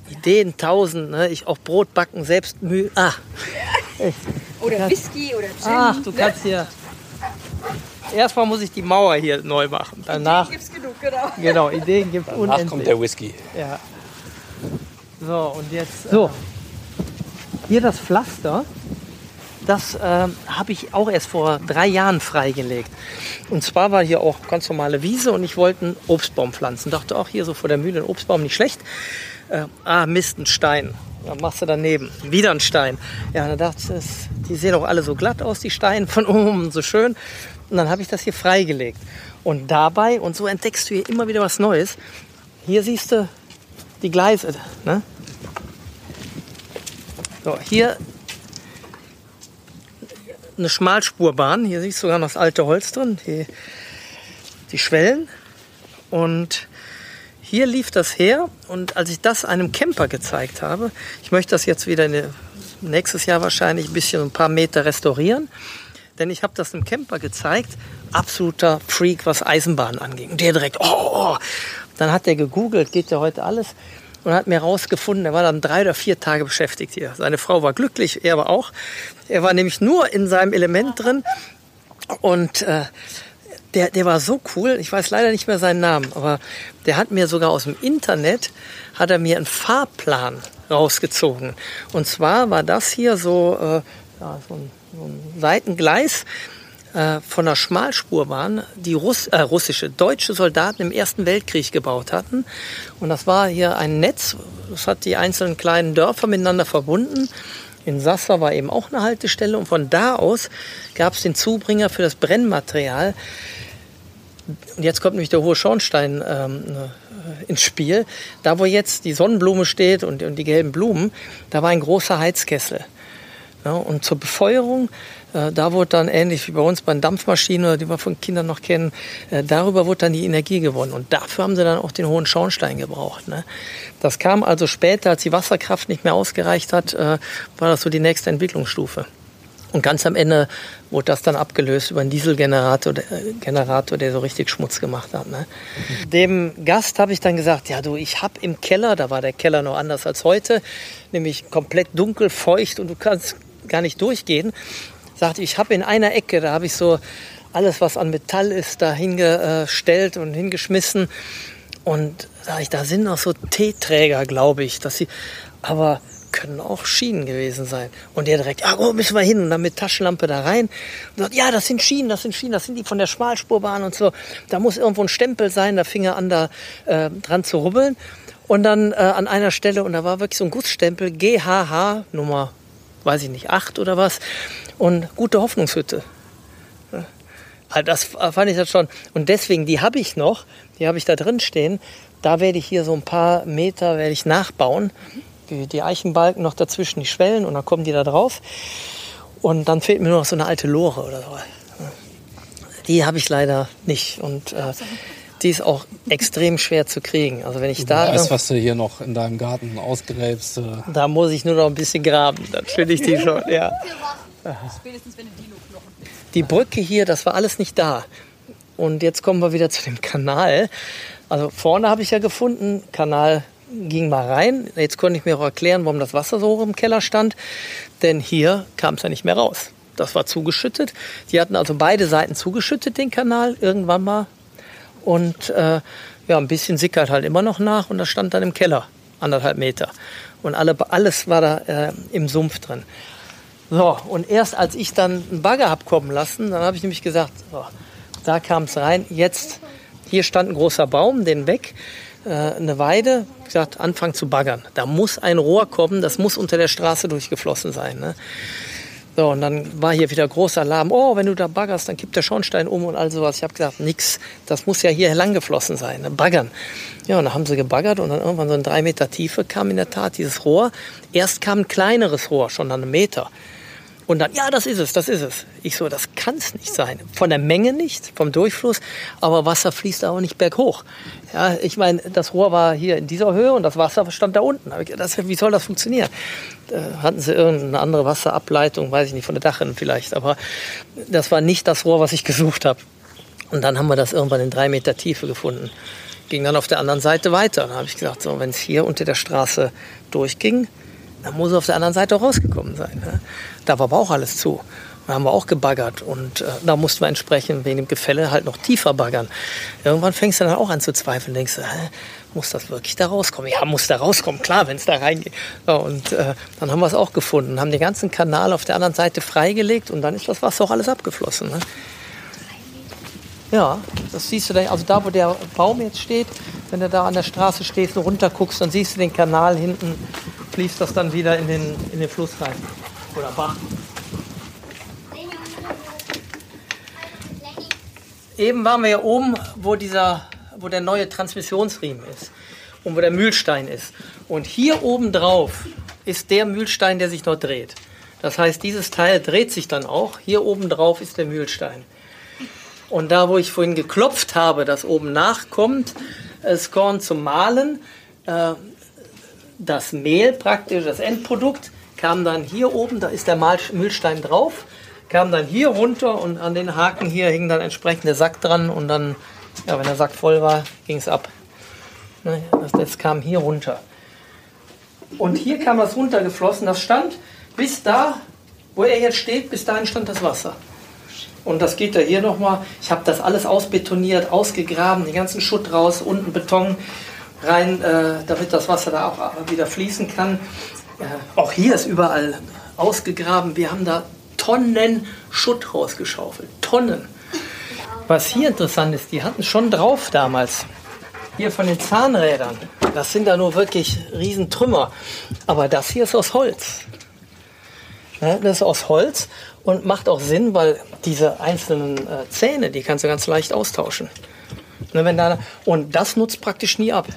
Ideen tausend, ne? Ich auch Brot backen, selbst Mühe. Ah. Oder Whisky oder Gin. Ach, du kannst hier. Erstmal muss ich die Mauer hier neu machen. Danach. Gibt's genug, genau. Genau, Ideen gibt Danach kommt unendlich. der Whisky. Ja. So, und jetzt. So. Hier das Pflaster. Das ähm, habe ich auch erst vor drei Jahren freigelegt. Und zwar war hier auch ganz normale Wiese und ich wollte einen Obstbaum pflanzen. Dachte auch hier so vor der Mühle ein Obstbaum nicht schlecht. Äh, ah, Mist, ein Stein. Dann machst du daneben. Wieder ein Stein. Ja, dann dachte ich, die sehen auch alle so glatt aus, die Steine von oben, so schön. Und dann habe ich das hier freigelegt. Und dabei, und so entdeckst du hier immer wieder was Neues. Hier siehst du die Gleise. Ne? So, hier eine Schmalspurbahn. Hier siehst du sogar noch das alte Holz drin, die, die Schwellen. Und hier lief das her. Und als ich das einem Camper gezeigt habe, ich möchte das jetzt wieder in, nächstes Jahr wahrscheinlich ein bisschen ein paar Meter restaurieren. Denn ich habe das einem Camper gezeigt, absoluter Freak, was Eisenbahn anging. Und der direkt, oh, oh. Dann hat er gegoogelt, geht ja heute alles, und hat mir herausgefunden, er war dann drei oder vier Tage beschäftigt hier. Seine Frau war glücklich, er war auch. Er war nämlich nur in seinem Element drin und äh, der, der war so cool, ich weiß leider nicht mehr seinen Namen, aber der hat mir sogar aus dem Internet, hat er mir einen Fahrplan rausgezogen. Und zwar war das hier so, äh, ja, so, ein, so ein Seitengleis äh, von einer Schmalspurbahn, die Russ äh, russische, deutsche Soldaten im Ersten Weltkrieg gebaut hatten. Und das war hier ein Netz, das hat die einzelnen kleinen Dörfer miteinander verbunden. In Sassa war eben auch eine Haltestelle und von da aus gab es den Zubringer für das Brennmaterial. Und jetzt kommt nämlich der hohe Schornstein ähm, äh, ins Spiel. Da, wo jetzt die Sonnenblume steht und, und die gelben Blumen, da war ein großer Heizkessel. Ja, und zur Befeuerung, äh, da wurde dann ähnlich wie bei uns bei den Dampfmaschinen, die wir von Kindern noch kennen, äh, darüber wurde dann die Energie gewonnen. Und dafür haben sie dann auch den hohen Schornstein gebraucht. Ne? Das kam also später, als die Wasserkraft nicht mehr ausgereicht hat, äh, war das so die nächste Entwicklungsstufe. Und ganz am Ende wurde das dann abgelöst über einen Dieselgenerator, der, äh, Generator, der so richtig Schmutz gemacht hat. Ne? Dem Gast habe ich dann gesagt, ja du, ich habe im Keller, da war der Keller noch anders als heute, nämlich komplett dunkel, feucht und du kannst gar nicht durchgehen. Sagte, ich habe in einer Ecke, da habe ich so alles, was an Metall ist, da hingestellt und hingeschmissen. Und da, ich, da sind noch so Teeträger, glaube ich, dass sie, aber können auch Schienen gewesen sein. Und der direkt, ah, wo müssen wir hin? Und dann mit Taschenlampe da rein. Und sagt, ja, das sind Schienen, das sind Schienen, das sind die von der Schmalspurbahn und so. Da muss irgendwo ein Stempel sein, da fing er an, da äh, dran zu rubbeln. Und dann äh, an einer Stelle, und da war wirklich so ein Gussstempel, GHH, Nummer, weiß ich nicht, 8 oder was. Und gute Hoffnungshütte. Das fand ich das schon. Und deswegen, die habe ich noch, die habe ich da drin stehen. Da werde ich hier so ein paar Meter werde ich nachbauen. Die, die Eichenbalken noch dazwischen, die Schwellen und dann kommen die da drauf. Und dann fehlt mir nur noch so eine alte Lore oder so. Die habe ich leider nicht. Und äh, die ist auch extrem schwer zu kriegen. Also wenn ich da, Weißt, was du hier noch in deinem Garten ausgräbst. Äh, da muss ich nur noch ein bisschen graben. Dann finde ich die schon. Ja. Spätestens wenn du Dino-Knochen Die Brücke hier, das war alles nicht da. Und jetzt kommen wir wieder zu dem Kanal. Also vorne habe ich ja gefunden, Kanal ging mal rein. Jetzt konnte ich mir auch erklären, warum das Wasser so hoch im Keller stand. Denn hier kam es ja nicht mehr raus. Das war zugeschüttet. Die hatten also beide Seiten zugeschüttet, den Kanal, irgendwann mal. Und äh, ja, ein bisschen sickert halt immer noch nach und das stand dann im Keller, anderthalb Meter. Und alle, alles war da äh, im Sumpf drin. So, und erst als ich dann einen Bagger hab kommen lassen, dann habe ich nämlich gesagt, so, da kam es rein, jetzt Hier stand ein großer Baum, den weg, äh, eine Weide, gesagt, anfangen zu baggern. Da muss ein Rohr kommen, das muss unter der Straße durchgeflossen sein. Ne? So, und dann war hier wieder großer Alarm. Oh, wenn du da baggerst, dann kippt der Schornstein um und all sowas. Ich habe gesagt, nix, das muss ja hier lang geflossen sein, ne? baggern. Ja, und dann haben sie gebaggert und dann irgendwann so in drei Meter Tiefe kam in der Tat dieses Rohr. Erst kam ein kleineres Rohr, schon an einem Meter. Und dann, ja, das ist es, das ist es. Ich so, das kann es nicht sein. Von der Menge nicht, vom Durchfluss, aber Wasser fließt auch nicht berghoch. Ja, ich meine, das Rohr war hier in dieser Höhe und das Wasser stand da unten. Das, wie soll das funktionieren? Da hatten sie irgendeine andere Wasserableitung, weiß ich nicht, von der Dachrinne vielleicht, aber das war nicht das Rohr, was ich gesucht habe. Und dann haben wir das irgendwann in drei Meter Tiefe gefunden. Ging dann auf der anderen Seite weiter. Dann habe ich gesagt, so, wenn es hier unter der Straße durchging, dann muss es auf der anderen Seite auch rausgekommen sein. Ne? Da war aber auch alles zu. Da haben wir auch gebaggert und äh, da mussten wir entsprechend wegen dem Gefälle halt noch tiefer baggern. Irgendwann fängst du dann auch an zu zweifeln, denkst du, hä, muss das wirklich da rauskommen? Ja, muss da rauskommen, klar, wenn es da reingeht. Ja, und äh, dann haben wir es auch gefunden, haben den ganzen Kanal auf der anderen Seite freigelegt und dann ist das Wasser auch alles abgeflossen. Ne? Ja, das siehst du da, also da, wo der Baum jetzt steht, wenn du da an der Straße stehst und runter guckst, dann siehst du den Kanal hinten, fließt das dann wieder in den, in den Fluss rein. Oder Bach. Eben waren wir ja oben, wo, dieser, wo der neue Transmissionsriemen ist und wo der Mühlstein ist. Und hier oben drauf ist der Mühlstein, der sich noch dreht. Das heißt, dieses Teil dreht sich dann auch. Hier oben drauf ist der Mühlstein. Und da, wo ich vorhin geklopft habe, dass oben nachkommt, das Korn zum Mahlen, äh, das Mehl praktisch, das Endprodukt, kam dann hier oben, da ist der Mühlstein drauf, kam dann hier runter und an den Haken hier hing dann entsprechend der Sack dran und dann, ja, wenn der Sack voll war, ging es ab. Das, das kam hier runter. Und hier kam das runtergeflossen, das stand bis da, wo er jetzt steht, bis dahin stand das Wasser. Und das geht da hier nochmal. Ich habe das alles ausbetoniert, ausgegraben, den ganzen Schutt raus, unten Beton rein, äh, damit das Wasser da auch wieder fließen kann. Äh, auch hier ist überall ausgegraben. Wir haben da Tonnen Schutt rausgeschaufelt. Tonnen. Was hier interessant ist, die hatten schon drauf damals. Hier von den Zahnrädern. Das sind da nur wirklich Riesentrümmer. Aber das hier ist aus Holz. Das ist aus Holz und macht auch Sinn, weil diese einzelnen äh, Zähne, die kannst du ganz leicht austauschen. Ne, und das nutzt praktisch nie ab.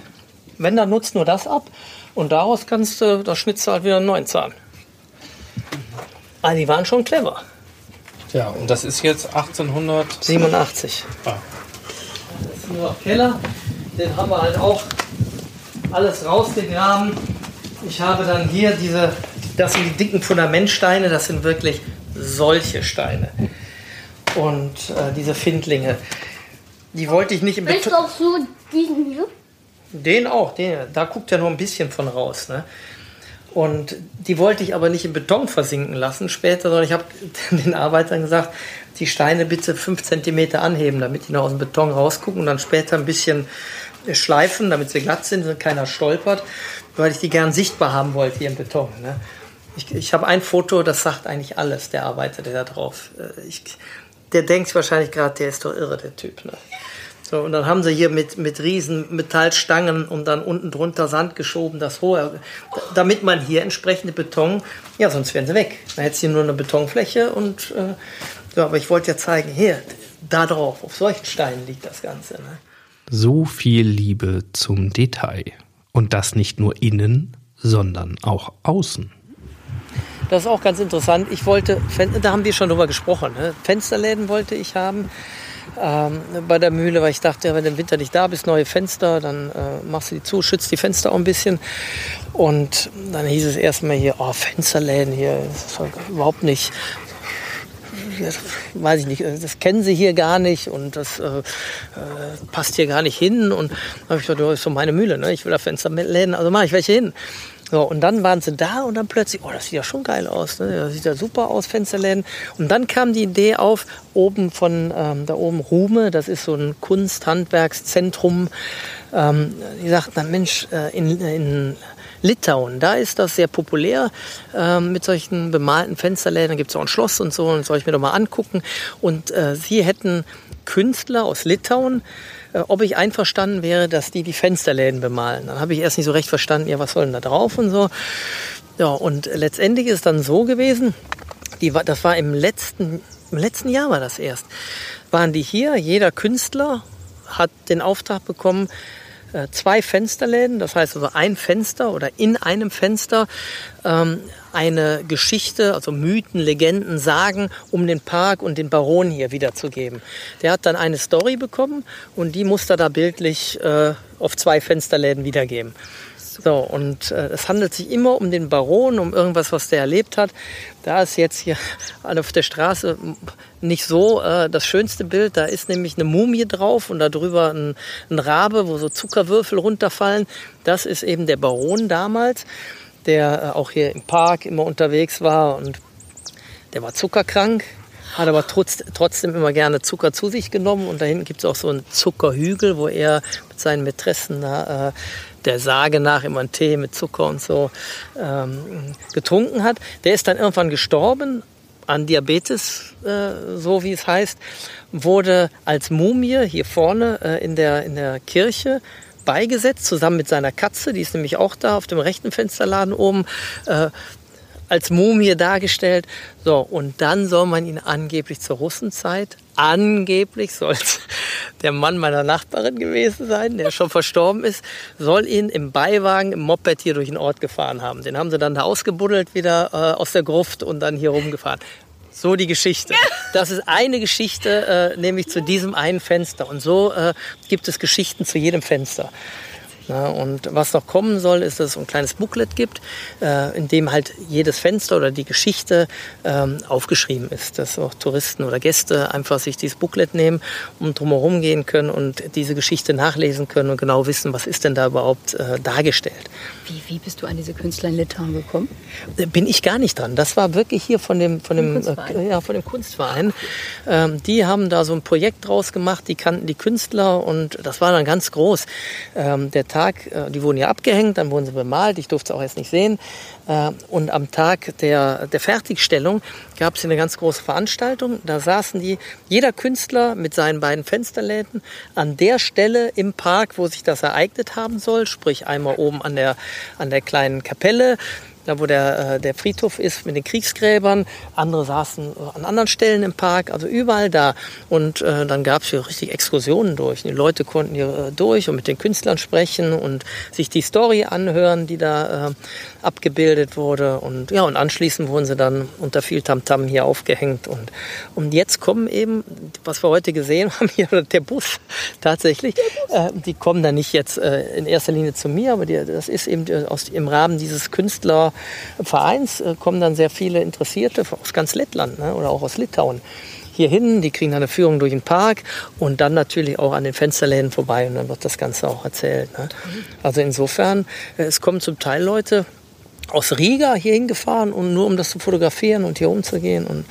Wenn, dann nutzt nur das ab und daraus kannst du, da schnitzt du halt wieder einen neuen Zahn. Also die waren schon clever. Ja, und das ist jetzt 1887. Ah. Das ist nur Keller. Den haben wir halt auch alles rausgegraben. Ich habe dann hier diese, das sind die dicken Fundamentsteine, das sind wirklich solche Steine. Und äh, diese Findlinge, die wollte ich nicht im Beton. auch so diesen hier? Den auch, den, da guckt ja nur ein bisschen von raus. Ne? Und die wollte ich aber nicht im Beton versinken lassen später, sondern ich habe den Arbeitern gesagt, die Steine bitte 5 cm anheben, damit die noch aus dem Beton rausgucken und dann später ein bisschen schleifen, damit sie glatt sind und keiner stolpert, weil ich die gern sichtbar haben wollte hier im Beton. Ne? Ich, ich habe ein Foto, das sagt eigentlich alles, der Arbeiter, der da drauf. Äh, ich, der denkt wahrscheinlich gerade, der ist doch irre, der Typ. Ne? So, und dann haben sie hier mit, mit riesen Metallstangen und dann unten drunter Sand geschoben, das hohe, damit man hier entsprechende Beton, ja, sonst wären sie weg. Man hätte hier nur eine Betonfläche und, äh, ja, aber ich wollte ja zeigen, hier, da drauf, auf solchen Steinen liegt das Ganze. Ne? So viel Liebe zum Detail. Und das nicht nur innen, sondern auch außen. Das ist auch ganz interessant. Ich wollte, da haben wir schon drüber gesprochen, ne? Fensterläden wollte ich haben ähm, bei der Mühle, weil ich dachte, wenn du im Winter nicht da bist, neue Fenster, dann äh, machst du die zu, schützt die Fenster auch ein bisschen. Und dann hieß es erstmal hier, oh, Fensterläden hier, das ist überhaupt nicht das weiß ich nicht, das kennen sie hier gar nicht und das äh, äh, passt hier gar nicht hin. Und dann habe ich gedacht, das ist so meine Mühle, ne? ich will da Fensterläden, also mache ich welche hin. So, und dann waren sie da und dann plötzlich, oh, das sieht ja schon geil aus, ne? das sieht ja super aus, Fensterläden. Und dann kam die Idee auf, oben von, ähm, da oben Rume, das ist so ein Kunst-Handwerkszentrum. Ähm, die sagten dann, Mensch, äh, in, in Litauen, da ist das sehr populär ähm, mit solchen bemalten Fensterläden. Da gibt es auch ein Schloss und so, und soll ich mir doch mal angucken. Und äh, sie hätten Künstler aus Litauen, äh, ob ich einverstanden wäre, dass die die Fensterläden bemalen. Dann habe ich erst nicht so recht verstanden, ja, was soll denn da drauf und so. Ja, und letztendlich ist dann so gewesen, die, das war im letzten, im letzten Jahr war das erst, waren die hier, jeder Künstler hat den Auftrag bekommen, äh, zwei Fensterläden, das heißt also ein Fenster oder in einem Fenster ähm, eine Geschichte, also Mythen, Legenden, Sagen um den Park und den Baron hier wiederzugeben. Der hat dann eine Story bekommen und die musste er da bildlich äh, auf zwei Fensterläden wiedergeben. So, und äh, es handelt sich immer um den Baron, um irgendwas, was der erlebt hat. Da ist jetzt hier auf der Straße nicht so äh, das schönste Bild. Da ist nämlich eine Mumie drauf und darüber ein, ein Rabe, wo so Zuckerwürfel runterfallen. Das ist eben der Baron damals, der äh, auch hier im Park immer unterwegs war und der war zuckerkrank, hat aber trotz, trotzdem immer gerne Zucker zu sich genommen. Und da hinten gibt es auch so einen Zuckerhügel, wo er mit seinen Mätressen äh, der Sage nach immer einen Tee mit Zucker und so ähm, getrunken hat. Der ist dann irgendwann gestorben an Diabetes, äh, so wie es heißt, wurde als Mumie hier vorne äh, in, der, in der Kirche beigesetzt, zusammen mit seiner Katze, die ist nämlich auch da auf dem rechten Fensterladen oben, äh, als Mumie dargestellt. So, und dann soll man ihn angeblich zur Russenzeit, angeblich soll es der Mann meiner Nachbarin gewesen sein, der schon verstorben ist, soll ihn im Beiwagen, im Moped hier durch den Ort gefahren haben. Den haben sie dann da ausgebuddelt wieder äh, aus der Gruft und dann hier rumgefahren. So die Geschichte. Das ist eine Geschichte, äh, nämlich zu diesem einen Fenster. Und so äh, gibt es Geschichten zu jedem Fenster. Na, und was noch kommen soll, ist, dass es ein kleines Booklet gibt, äh, in dem halt jedes Fenster oder die Geschichte ähm, aufgeschrieben ist, dass auch Touristen oder Gäste einfach sich dieses Booklet nehmen und drumherum gehen können und diese Geschichte nachlesen können und genau wissen, was ist denn da überhaupt äh, dargestellt. Wie, wie bist du an diese Künstler in Litauen gekommen? Äh, Bin ich gar nicht dran. Das war wirklich hier von dem, von dem, Kunstverein? äh, ja, von dem Kunstverein. Ähm, die haben da so ein Projekt draus gemacht, die kannten die Künstler und das war dann ganz groß. Ähm, der Tag, äh, die wurden ja abgehängt, dann wurden sie bemalt, ich durfte es auch erst nicht sehen. Äh, und am Tag der, der Fertigstellung gab es eine ganz große Veranstaltung. Da saßen die, jeder Künstler mit seinen beiden Fensterläden an der Stelle im Park, wo sich das ereignet haben soll, sprich einmal oben an der, an der kleinen Kapelle, da wo der, äh, der Friedhof ist mit den Kriegsgräbern. Andere saßen äh, an anderen Stellen im Park, also überall da. Und äh, dann gab es hier richtig Exkursionen durch. Die Leute konnten hier äh, durch und mit den Künstlern sprechen und sich die Story anhören, die da äh, abgebildet wurde. Und ja, und anschließend wurden sie dann unter viel Tamtam hier aufgehängt. Und, und jetzt kommen eben, was wir heute gesehen haben, hier der Bus tatsächlich. Äh, die kommen dann nicht jetzt äh, in erster Linie zu mir, aber die, das ist eben äh, aus, im Rahmen dieses Künstlervereins äh, kommen dann sehr viele Interessierte aus ganz Lettland ne, oder auch aus Litauen hier hin. Die kriegen dann eine Führung durch den Park und dann natürlich auch an den Fensterläden vorbei und dann wird das Ganze auch erzählt. Ne? Also insofern, äh, es kommen zum Teil Leute aus Riga hier hingefahren, und nur um das zu fotografieren und hier umzugehen und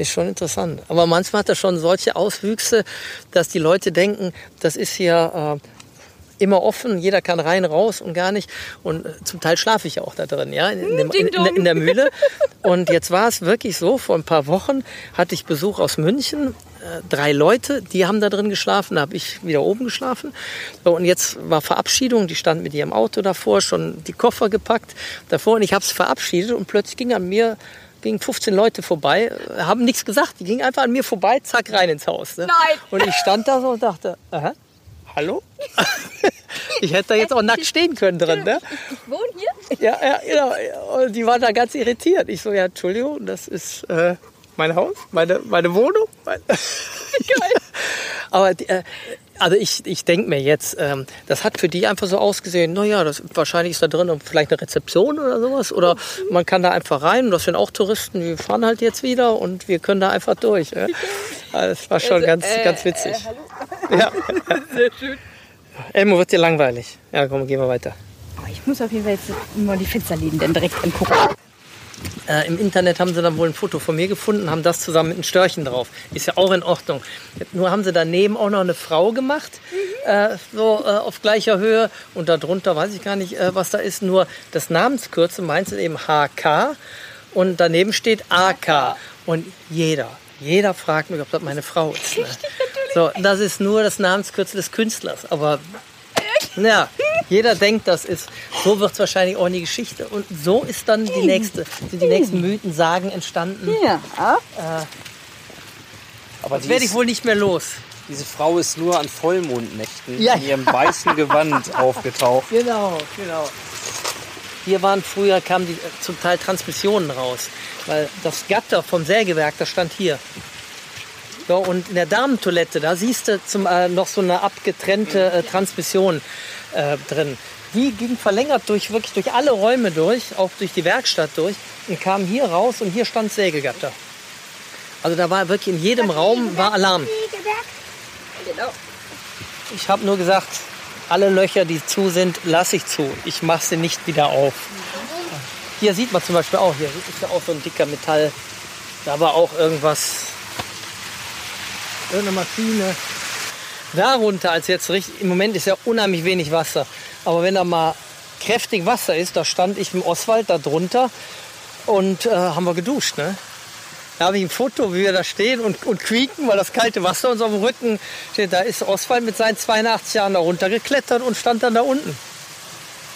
ist schon interessant. Aber manchmal hat das schon solche Auswüchse, dass die Leute denken, das ist hier äh, immer offen, jeder kann rein, raus und gar nicht. Und äh, zum Teil schlafe ich ja auch da drin, ja, in, dem, in, in, in der Mühle. Und jetzt war es wirklich so, vor ein paar Wochen hatte ich Besuch aus München, äh, drei Leute, die haben da drin geschlafen, da habe ich wieder oben geschlafen. Und jetzt war Verabschiedung, die stand mit ihrem Auto davor, schon die Koffer gepackt davor und ich habe es verabschiedet und plötzlich ging an mir gingen 15 Leute vorbei, haben nichts gesagt, die gingen einfach an mir vorbei, zack, rein ins Haus. Ne? Nein. Und ich stand da so und dachte, aha, hallo? ich hätte da jetzt auch nackt stehen können drin, ne? Ich wohne hier. Ja, ja, genau. Und die waren da ganz irritiert. Ich so, ja, Entschuldigung, das ist äh, mein Haus, meine, meine Wohnung. Mein Geil. Aber die, äh, also ich, ich denke mir jetzt, ähm, das hat für die einfach so ausgesehen, naja, das, wahrscheinlich ist da drin vielleicht eine Rezeption oder sowas. Oder man kann da einfach rein und das sind auch Touristen, die fahren halt jetzt wieder und wir können da einfach durch. Ja. Also das war schon ganz, ganz witzig. Ja. Sehr schön. Elmo wird dir langweilig. Ja, komm, gehen wir weiter. Aber ich muss auf jeden Fall jetzt mal die Fensterläden dann direkt angucken. Äh, Im Internet haben sie dann wohl ein Foto von mir gefunden, haben das zusammen mit einem Störchen drauf. Ist ja auch in Ordnung. Nur haben sie daneben auch noch eine Frau gemacht, äh, so äh, auf gleicher Höhe. Und darunter weiß ich gar nicht, äh, was da ist. Nur das Namenskürzel meint eben HK und daneben steht AK. Und jeder, jeder fragt mich, ob das meine Frau ist. Ne? So, das ist nur das Namenskürzel des Künstlers. Aber ja, jeder denkt, das ist. So wird es wahrscheinlich auch in die Geschichte. Und so ist dann die nächste, sind die nächsten Mythen, Sagen entstanden. Ja. Aber Das werde ich wohl nicht mehr los. diese Frau ist nur an Vollmondnächten Ja, in ihrem weißen Gewand aufgetaucht. Genau, genau. Hier waren früher, kamen die, äh, zum Teil Transmissionen raus. Weil das Gatter vom Sägewerk, das stand hier. So, und in der Damentoilette, da siehst du zum, äh, noch so eine abgetrennte äh, Transmission äh, drin. Die ging verlängert durch wirklich durch alle Räume durch, auch durch die Werkstatt durch und kam hier raus und hier stand Sägegatter. Also da war wirklich in jedem Raum war Alarm. Ich habe nur gesagt, alle Löcher, die zu sind, lasse ich zu. Ich mache sie nicht wieder auf. Hier sieht man zum Beispiel auch, hier ist ja auch so ein dicker Metall. Da war auch irgendwas, irgendeine Maschine. Darunter, als jetzt richtig, im Moment ist ja unheimlich wenig Wasser. Aber wenn da mal kräftig Wasser ist, da stand ich im Oswald da drunter und äh, haben wir geduscht. Ne? Da habe ich ein Foto, wie wir da stehen und, und quieken, weil das kalte Wasser uns auf dem Rücken steht. Da ist Oswald mit seinen 82 Jahren da runtergeklettert und stand dann da unten.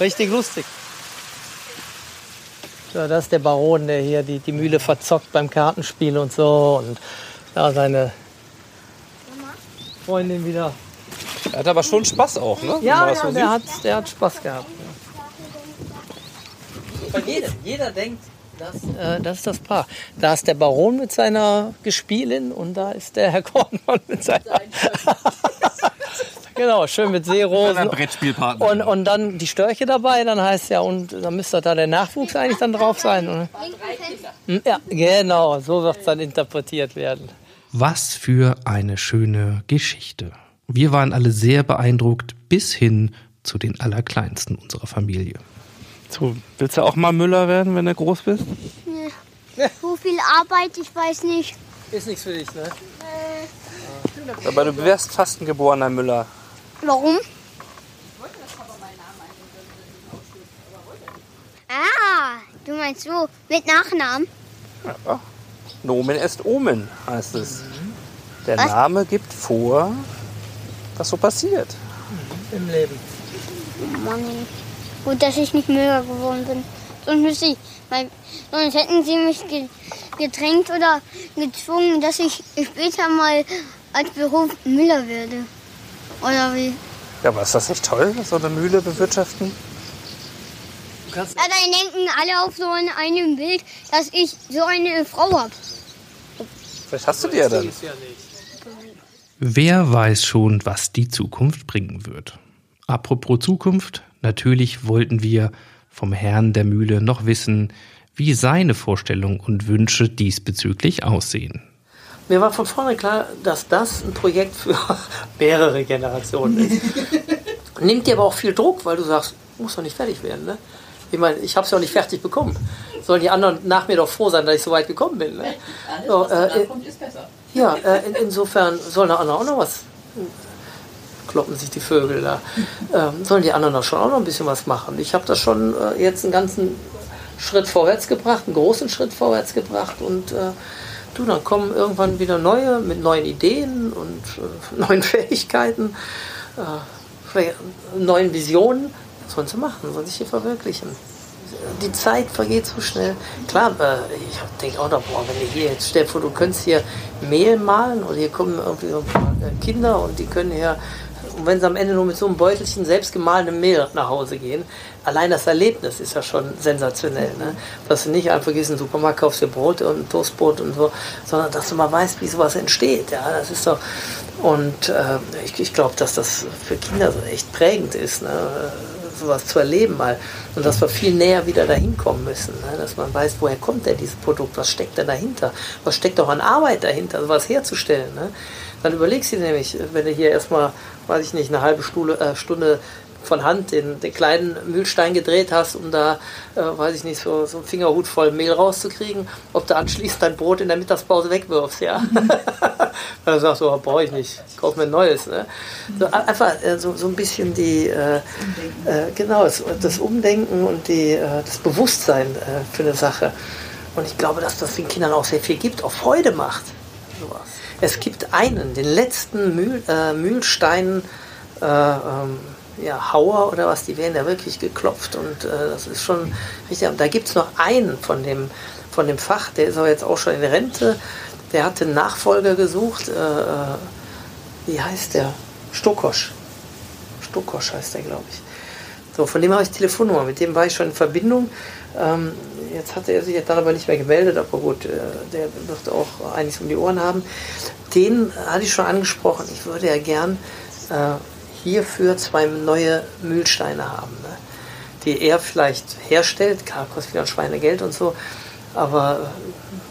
Richtig lustig. So, das ist der Baron, der hier die, die Mühle verzockt beim Kartenspiel und so. Und da seine Freundin wieder. Er hat aber schon Spaß auch, ne? Ja, ja der, hat, der hat Spaß gehabt. Bei jedem. Jeder denkt, das, äh, das ist das Paar. Da ist der Baron mit seiner Gespielin und da ist der Herr Kornmann mit seiner. genau, schön mit Seerosen. Brettspielpartner. Und, und dann die Störche dabei, dann heißt ja, und dann müsste da der Nachwuchs eigentlich dann drauf sein. Oder? Hm, Ja, genau, so wird es dann interpretiert werden. Was für eine schöne Geschichte. Wir waren alle sehr beeindruckt bis hin zu den Allerkleinsten unserer Familie. So, willst du auch mal Müller werden, wenn du groß bist? So viel Arbeit, ich weiß nicht. Ist nichts für dich, ne? Aber du wärst fast ein geborener Müller. Warum? Ah, du meinst so, mit Nachnamen? Nomen est Omen heißt es. Der Was? Name gibt vor, was so passiert. Im Leben. Mann, gut, dass ich nicht Müller geworden bin. Sonst müsste ich, weil, sonst hätten sie mich ge gedrängt oder gezwungen, dass ich später mal als Beruf Müller werde. Oder wie? Ja, aber ist das nicht toll, so eine Mühle bewirtschaften? Du kannst Ja, dann denken alle auf so ein- einem Bild, dass ich so eine Frau habe. Vielleicht hast du die ja dann. es ja nicht. Wer weiß schon, was die Zukunft bringen wird. Apropos Zukunft, natürlich wollten wir vom Herrn der Mühle noch wissen, wie seine Vorstellungen und Wünsche diesbezüglich aussehen. Mir war von vorne klar, dass das ein Projekt für mehrere Generationen ist. Nimmt dir aber auch viel Druck, weil du sagst, muss doch nicht fertig werden. Ne? Ich meine, ich habe es ja auch nicht fertig bekommen. Sollen die anderen nach mir doch froh sein, dass ich so weit gekommen bin. Ne? So, äh, ja, äh, in, insofern sollen die anderen auch noch was. Kloppen sich die Vögel da. Ähm, sollen die anderen doch schon auch noch ein bisschen was machen. Ich habe das schon äh, jetzt einen ganzen Schritt vorwärts gebracht, einen großen Schritt vorwärts gebracht und äh, du, dann kommen irgendwann wieder neue mit neuen Ideen und äh, neuen Fähigkeiten, äh, neuen Visionen. Was sollen sie machen? Sollen sich hier verwirklichen? Die Zeit vergeht so schnell. Klar, äh, ich denke auch noch, boah, wenn du hier jetzt stell vor, du könntest hier Mehl malen und hier kommen irgendwie so ein paar äh, Kinder und die können hier, und wenn sie am Ende nur mit so einem Beutelchen selbst gemahlenem Mehl nach Hause gehen, allein das Erlebnis ist ja schon sensationell. Ne? Dass du nicht einfach gehst in den Supermarkt, kaufst dir Brot und Toastbrot und so, sondern dass du mal weißt, wie sowas entsteht. Ja, das ist doch. Und äh, ich, ich glaube, dass das für Kinder so echt prägend ist. Ne? sowas zu erleben mal und dass wir viel näher wieder dahin kommen müssen, ne? dass man weiß, woher kommt denn dieses Produkt, was steckt denn dahinter, was steckt auch an Arbeit dahinter, sowas herzustellen. Ne? Dann überlegst du dir nämlich, wenn du hier erstmal, weiß ich nicht, eine halbe Stunde, äh, Stunde von Hand den, den kleinen Mühlstein gedreht hast, um da, äh, weiß ich nicht, so, so einen Fingerhut voll Mehl rauszukriegen, ob du anschließend dein Brot in der Mittagspause wegwirfst, ja. dann sagst du, oh, brauche ich nicht, ich kaufe mir ein neues. Ne? So, einfach äh, so, so ein bisschen die, äh, äh, genau, das, das Umdenken und die, äh, das Bewusstsein äh, für eine Sache. Und ich glaube, dass das den Kindern auch sehr viel gibt, auch Freude macht. sowas. Es gibt einen, den letzten Mühl, äh, Mühlstein äh, ähm, ja, Hauer oder was, die werden ja wirklich geklopft und äh, das ist schon richtig. Und da gibt es noch einen von dem, von dem Fach, der ist aber jetzt auch schon in Rente, der hatte einen Nachfolger gesucht, äh, äh wie heißt der? Stokosch. Stokosch heißt der, glaube ich. So, von dem habe ich Telefonnummer, mit dem war ich schon in Verbindung. Ähm, jetzt hat er sich dann aber nicht mehr gemeldet, aber gut, äh, der wird auch einiges um die Ohren haben. Den hatte ich schon angesprochen. Ich würde ja gern äh, hierfür zwei neue Mühlsteine haben, ne? die er vielleicht herstellt. Klar, kostet wieder Schweinegeld und so, aber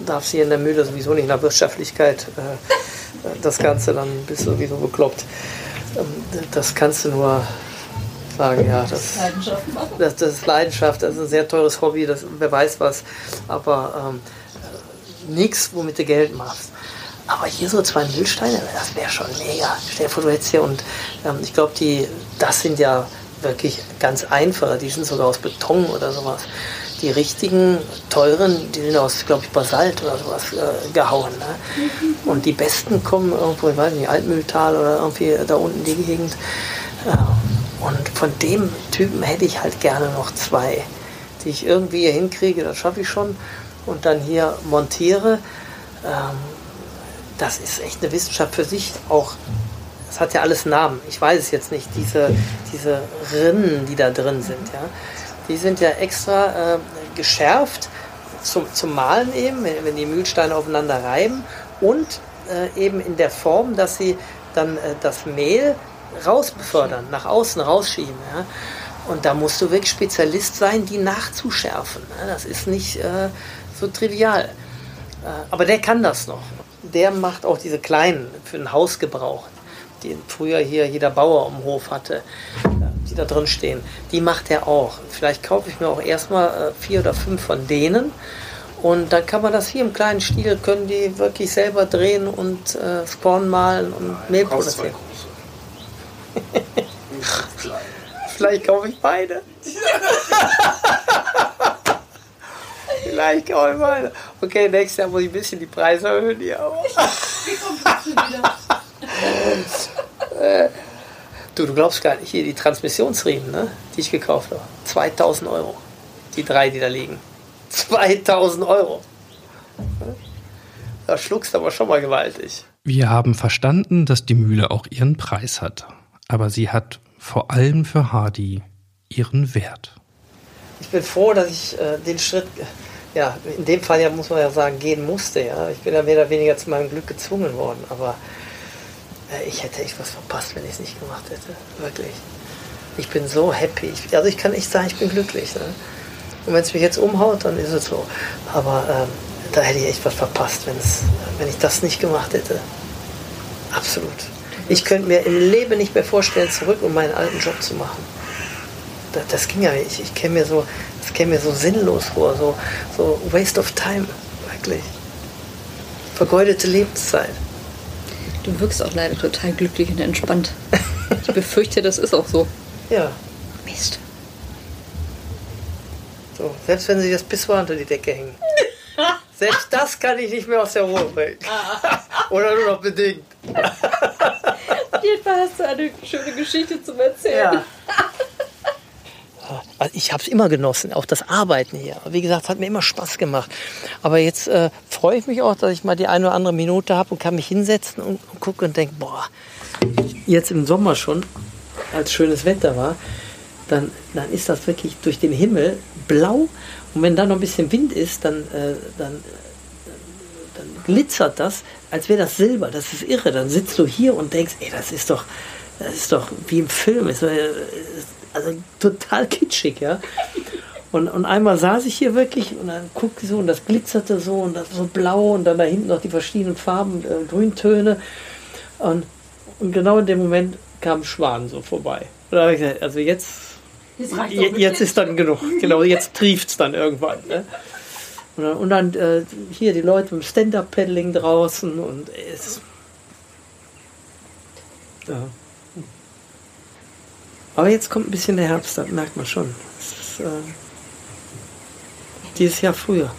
äh, darf sie in der Mühle sowieso nicht nach Wirtschaftlichkeit äh, das Ganze, dann bist du sowieso bekloppt. Ähm, das kannst du nur sagen, ja, das, das, das ist Leidenschaft, das ist ein sehr teures Hobby, das, wer weiß was, aber ähm, nichts, womit du Geld machst. Aber hier so zwei Müllsteine, das wäre schon mega. Stell dir vor, du hättest hier und ähm, ich glaube, die, das sind ja wirklich ganz einfache, die sind sogar aus Beton oder sowas. Die richtigen, teuren, die sind aus, glaube ich, Basalt oder sowas äh, gehauen. Ne? Und die besten kommen irgendwo, ich weiß nicht, Altmühltal oder irgendwie da unten die Gegend. Ja. Von dem Typen hätte ich halt gerne noch zwei, die ich irgendwie hier hinkriege, das schaffe ich schon. Und dann hier montiere. Ähm, das ist echt eine Wissenschaft für sich. Auch, das hat ja alles Namen. Ich weiß es jetzt nicht. Diese, diese Rinnen, die da drin sind, ja, die sind ja extra äh, geschärft zum, zum Malen eben, wenn die Mühlsteine aufeinander reiben und äh, eben in der Form, dass sie dann äh, das Mehl rausbefördern, nach außen rausschieben. Ja. Und da musst du wirklich Spezialist sein, die nachzuschärfen. Ja. Das ist nicht äh, so trivial. Äh, aber der kann das noch der macht auch diese kleinen für den Hausgebrauch, die früher hier jeder Bauer am Hof hatte, die da drin stehen. Die macht er auch. Vielleicht kaufe ich mir auch erstmal äh, vier oder fünf von denen. Und dann kann man das hier im kleinen Stil, können die wirklich selber drehen und äh, Spawn malen und Mehl produzieren. Vielleicht kaufe ich beide. Vielleicht kaufe ich beide. Okay, nächstes Jahr muss ich ein bisschen die Preise erhöhen. Äh, du, du glaubst gar nicht, hier die Transmissionsriemen, ne, die ich gekauft habe. 2000 Euro. Die drei, die da liegen. 2000 Euro. Da schluckst aber schon mal gewaltig. Wir haben verstanden, dass die Mühle auch ihren Preis hat. Aber sie hat vor allem für Hardy ihren Wert. Ich bin froh, dass ich äh, den Schritt ja, in dem Fall ja muss man ja sagen, gehen musste. Ja. Ich bin ja mehr oder weniger zu meinem Glück gezwungen worden, aber äh, ich hätte echt was verpasst, wenn ich es nicht gemacht hätte. Wirklich. Ich bin so happy. Ich, also ich kann echt sagen, ich bin glücklich. Ne? Und wenn es mich jetzt umhaut, dann ist es so. Aber ähm, da hätte ich echt was verpasst, wenn ich das nicht gemacht hätte. Absolut. Ich könnte mir im Leben nicht mehr vorstellen, zurück um meinen alten Job zu machen. Das, das ging ja nicht. Ich kenne mir so, das käme mir so sinnlos vor, so, so waste of time, wirklich. Vergeudete Lebenszeit. Du wirkst auch leider total glücklich und entspannt. Ich befürchte, das ist auch so. Ja. Mist. So, selbst wenn sie das Pissoir unter die Decke hängen. Selbst das kann ich nicht mehr aus der Ruhe bringen. Oder nur noch bedingt. Jedenfalls hast du eine schöne Geschichte zum Erzählen. Ja. Also ich habe es immer genossen, auch das Arbeiten hier. Wie gesagt, hat mir immer Spaß gemacht. Aber jetzt äh, freue ich mich auch, dass ich mal die eine oder andere Minute habe und kann mich hinsetzen und, und gucke und denke, boah, jetzt im Sommer schon, als schönes Wetter war, dann, dann ist das wirklich durch den Himmel blau. Und wenn da noch ein bisschen Wind ist, dann, äh, dann glitzert das, als wäre das Silber. Das ist irre. Dann sitzt du hier und denkst, ey, das ist doch, das ist doch wie im Film. Ist, äh, also total kitschig, ja. Und, und einmal saß ich hier wirklich und dann guckte ich so und das glitzerte so und das so blau und dann da hinten noch die verschiedenen Farben, äh, Grüntöne. Und, und genau in dem Moment kam ein Schwan so vorbei. Und da habe ich gesagt, also jetzt, jetzt, jetzt ist dann genug. Genau, jetzt trieft es dann irgendwann. Ne? Und dann, und dann äh, hier die Leute mit Stand-Up-Paddling draußen und es. Ja. Aber jetzt kommt ein bisschen der Herbst, das merkt man schon. Ist, äh, dieses Jahr früher.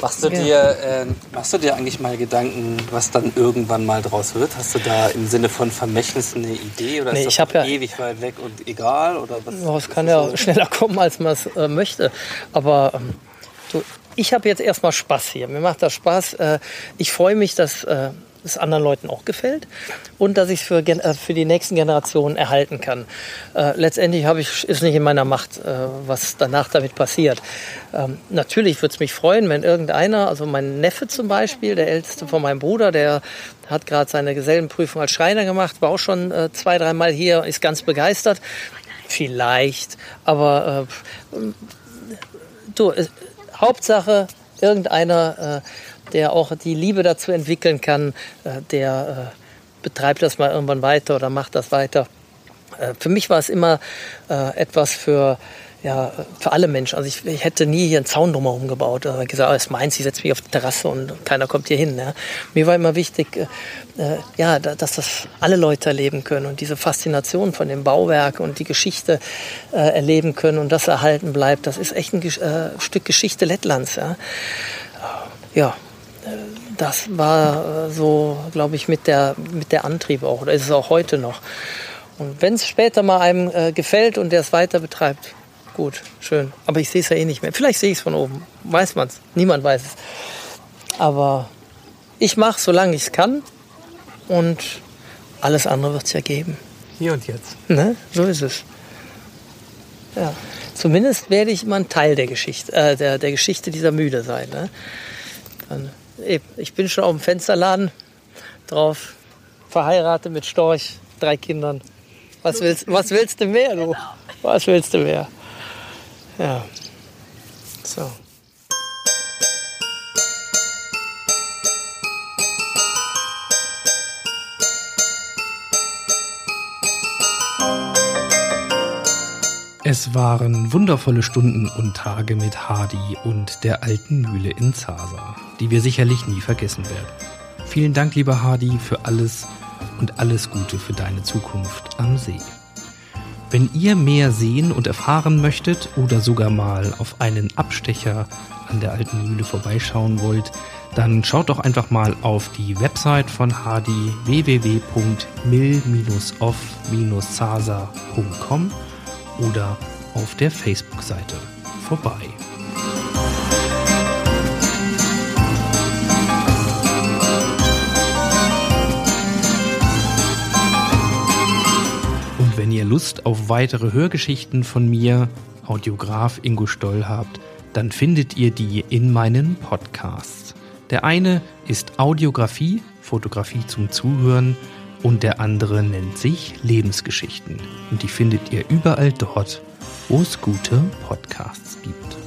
Machst du, dir, äh, machst du dir eigentlich mal Gedanken, was dann irgendwann mal draus wird? Hast du da im Sinne von Vermächtnis eine Idee oder Nee, ist ich das ja- ewig weit weg und egal? Oder was, Ja, es kann ja so? schneller kommen, als man es äh, möchte. Aber ähm, du, ich habe jetzt erstmal Spaß hier. Mir macht das Spaß. Äh, ich freue mich, dass äh, es anderen Leuten auch gefällt und dass ich es für, äh, für die nächsten Generationen erhalten kann. Letztendlich habe ich, ist nicht in meiner Macht, was danach damit passiert. Ähm, natürlich würde es mich freuen, wenn irgendeiner, also mein Neffe zum Beispiel, der älteste von meinem Bruder, der hat gerade seine Gesellenprüfung als Schreiner gemacht, war auch schon zwei, dreimal hier, ist ganz begeistert. Vielleicht, aber äh, du, Hauptsache irgendeiner, äh, der auch die Liebe dazu entwickeln kann, äh, der äh, betreibt das mal irgendwann weiter oder macht das weiter. Für mich war es immer etwas für, ja, für alle Menschen. Also ich, ich hätte nie hier einen Zaun drumherum gebaut. Also gesagt, oh, ist meins, ich setze mich auf die Terrasse und keiner kommt hier hin. Ja. Mir war immer wichtig, äh, äh, ja, da, dass das alle Leute erleben können und diese Faszination von dem Bauwerk und die Geschichte äh, erleben können und das erhalten bleibt. Das ist echt ein äh, Stück Geschichte Lettlands. Ja, ja äh, das war äh, so, glaube ich, mit der, mit der Antrieb auch. Oder ist es auch heute noch. Und wenn es später mal einem äh, gefällt und der es weiter betreibt, gut, schön. Aber ich sehe es ja eh nicht mehr. Vielleicht sehe ich es von oben. Weiß man es. Niemand weiß es. Aber ich mache, solange ich es kann. Und alles andere wird es ja geben. Hier und jetzt. Ne? So ist es. Ja. Zumindest werde ich immer ein Teil der Geschichte, äh, der, der Geschichte dieser Mühle sein. Ne? Dann, eben, ich bin schon auf dem Fensterladen drauf, verheiratet mit Storch, drei Kindern. Was willst, was willst du mehr, du? Was willst du mehr? Ja. So. Es waren wundervolle Stunden und Tage mit Hardy und der alten Mühle in Zasa, die wir sicherlich nie vergessen werden. Vielen Dank, lieber Hardy, für alles und alles Gute für deine Zukunft am See. Wenn ihr mehr sehen und erfahren möchtet oder sogar mal auf einen Abstecher an der alten Mühle vorbeischauen wollt, dann schaut doch einfach mal auf die Website von Hardy www.mill-off-sasa.com oder auf der Facebook-Seite vorbei. Ihr Lust auf weitere Hörgeschichten von mir, Audiograf Ingo Stoll, habt, dann findet ihr die in meinen Podcasts. Der eine ist Audiografie, Fotografie zum Zuhören und der andere nennt sich Lebensgeschichten. Und die findet ihr überall dort, wo es gute Podcasts gibt.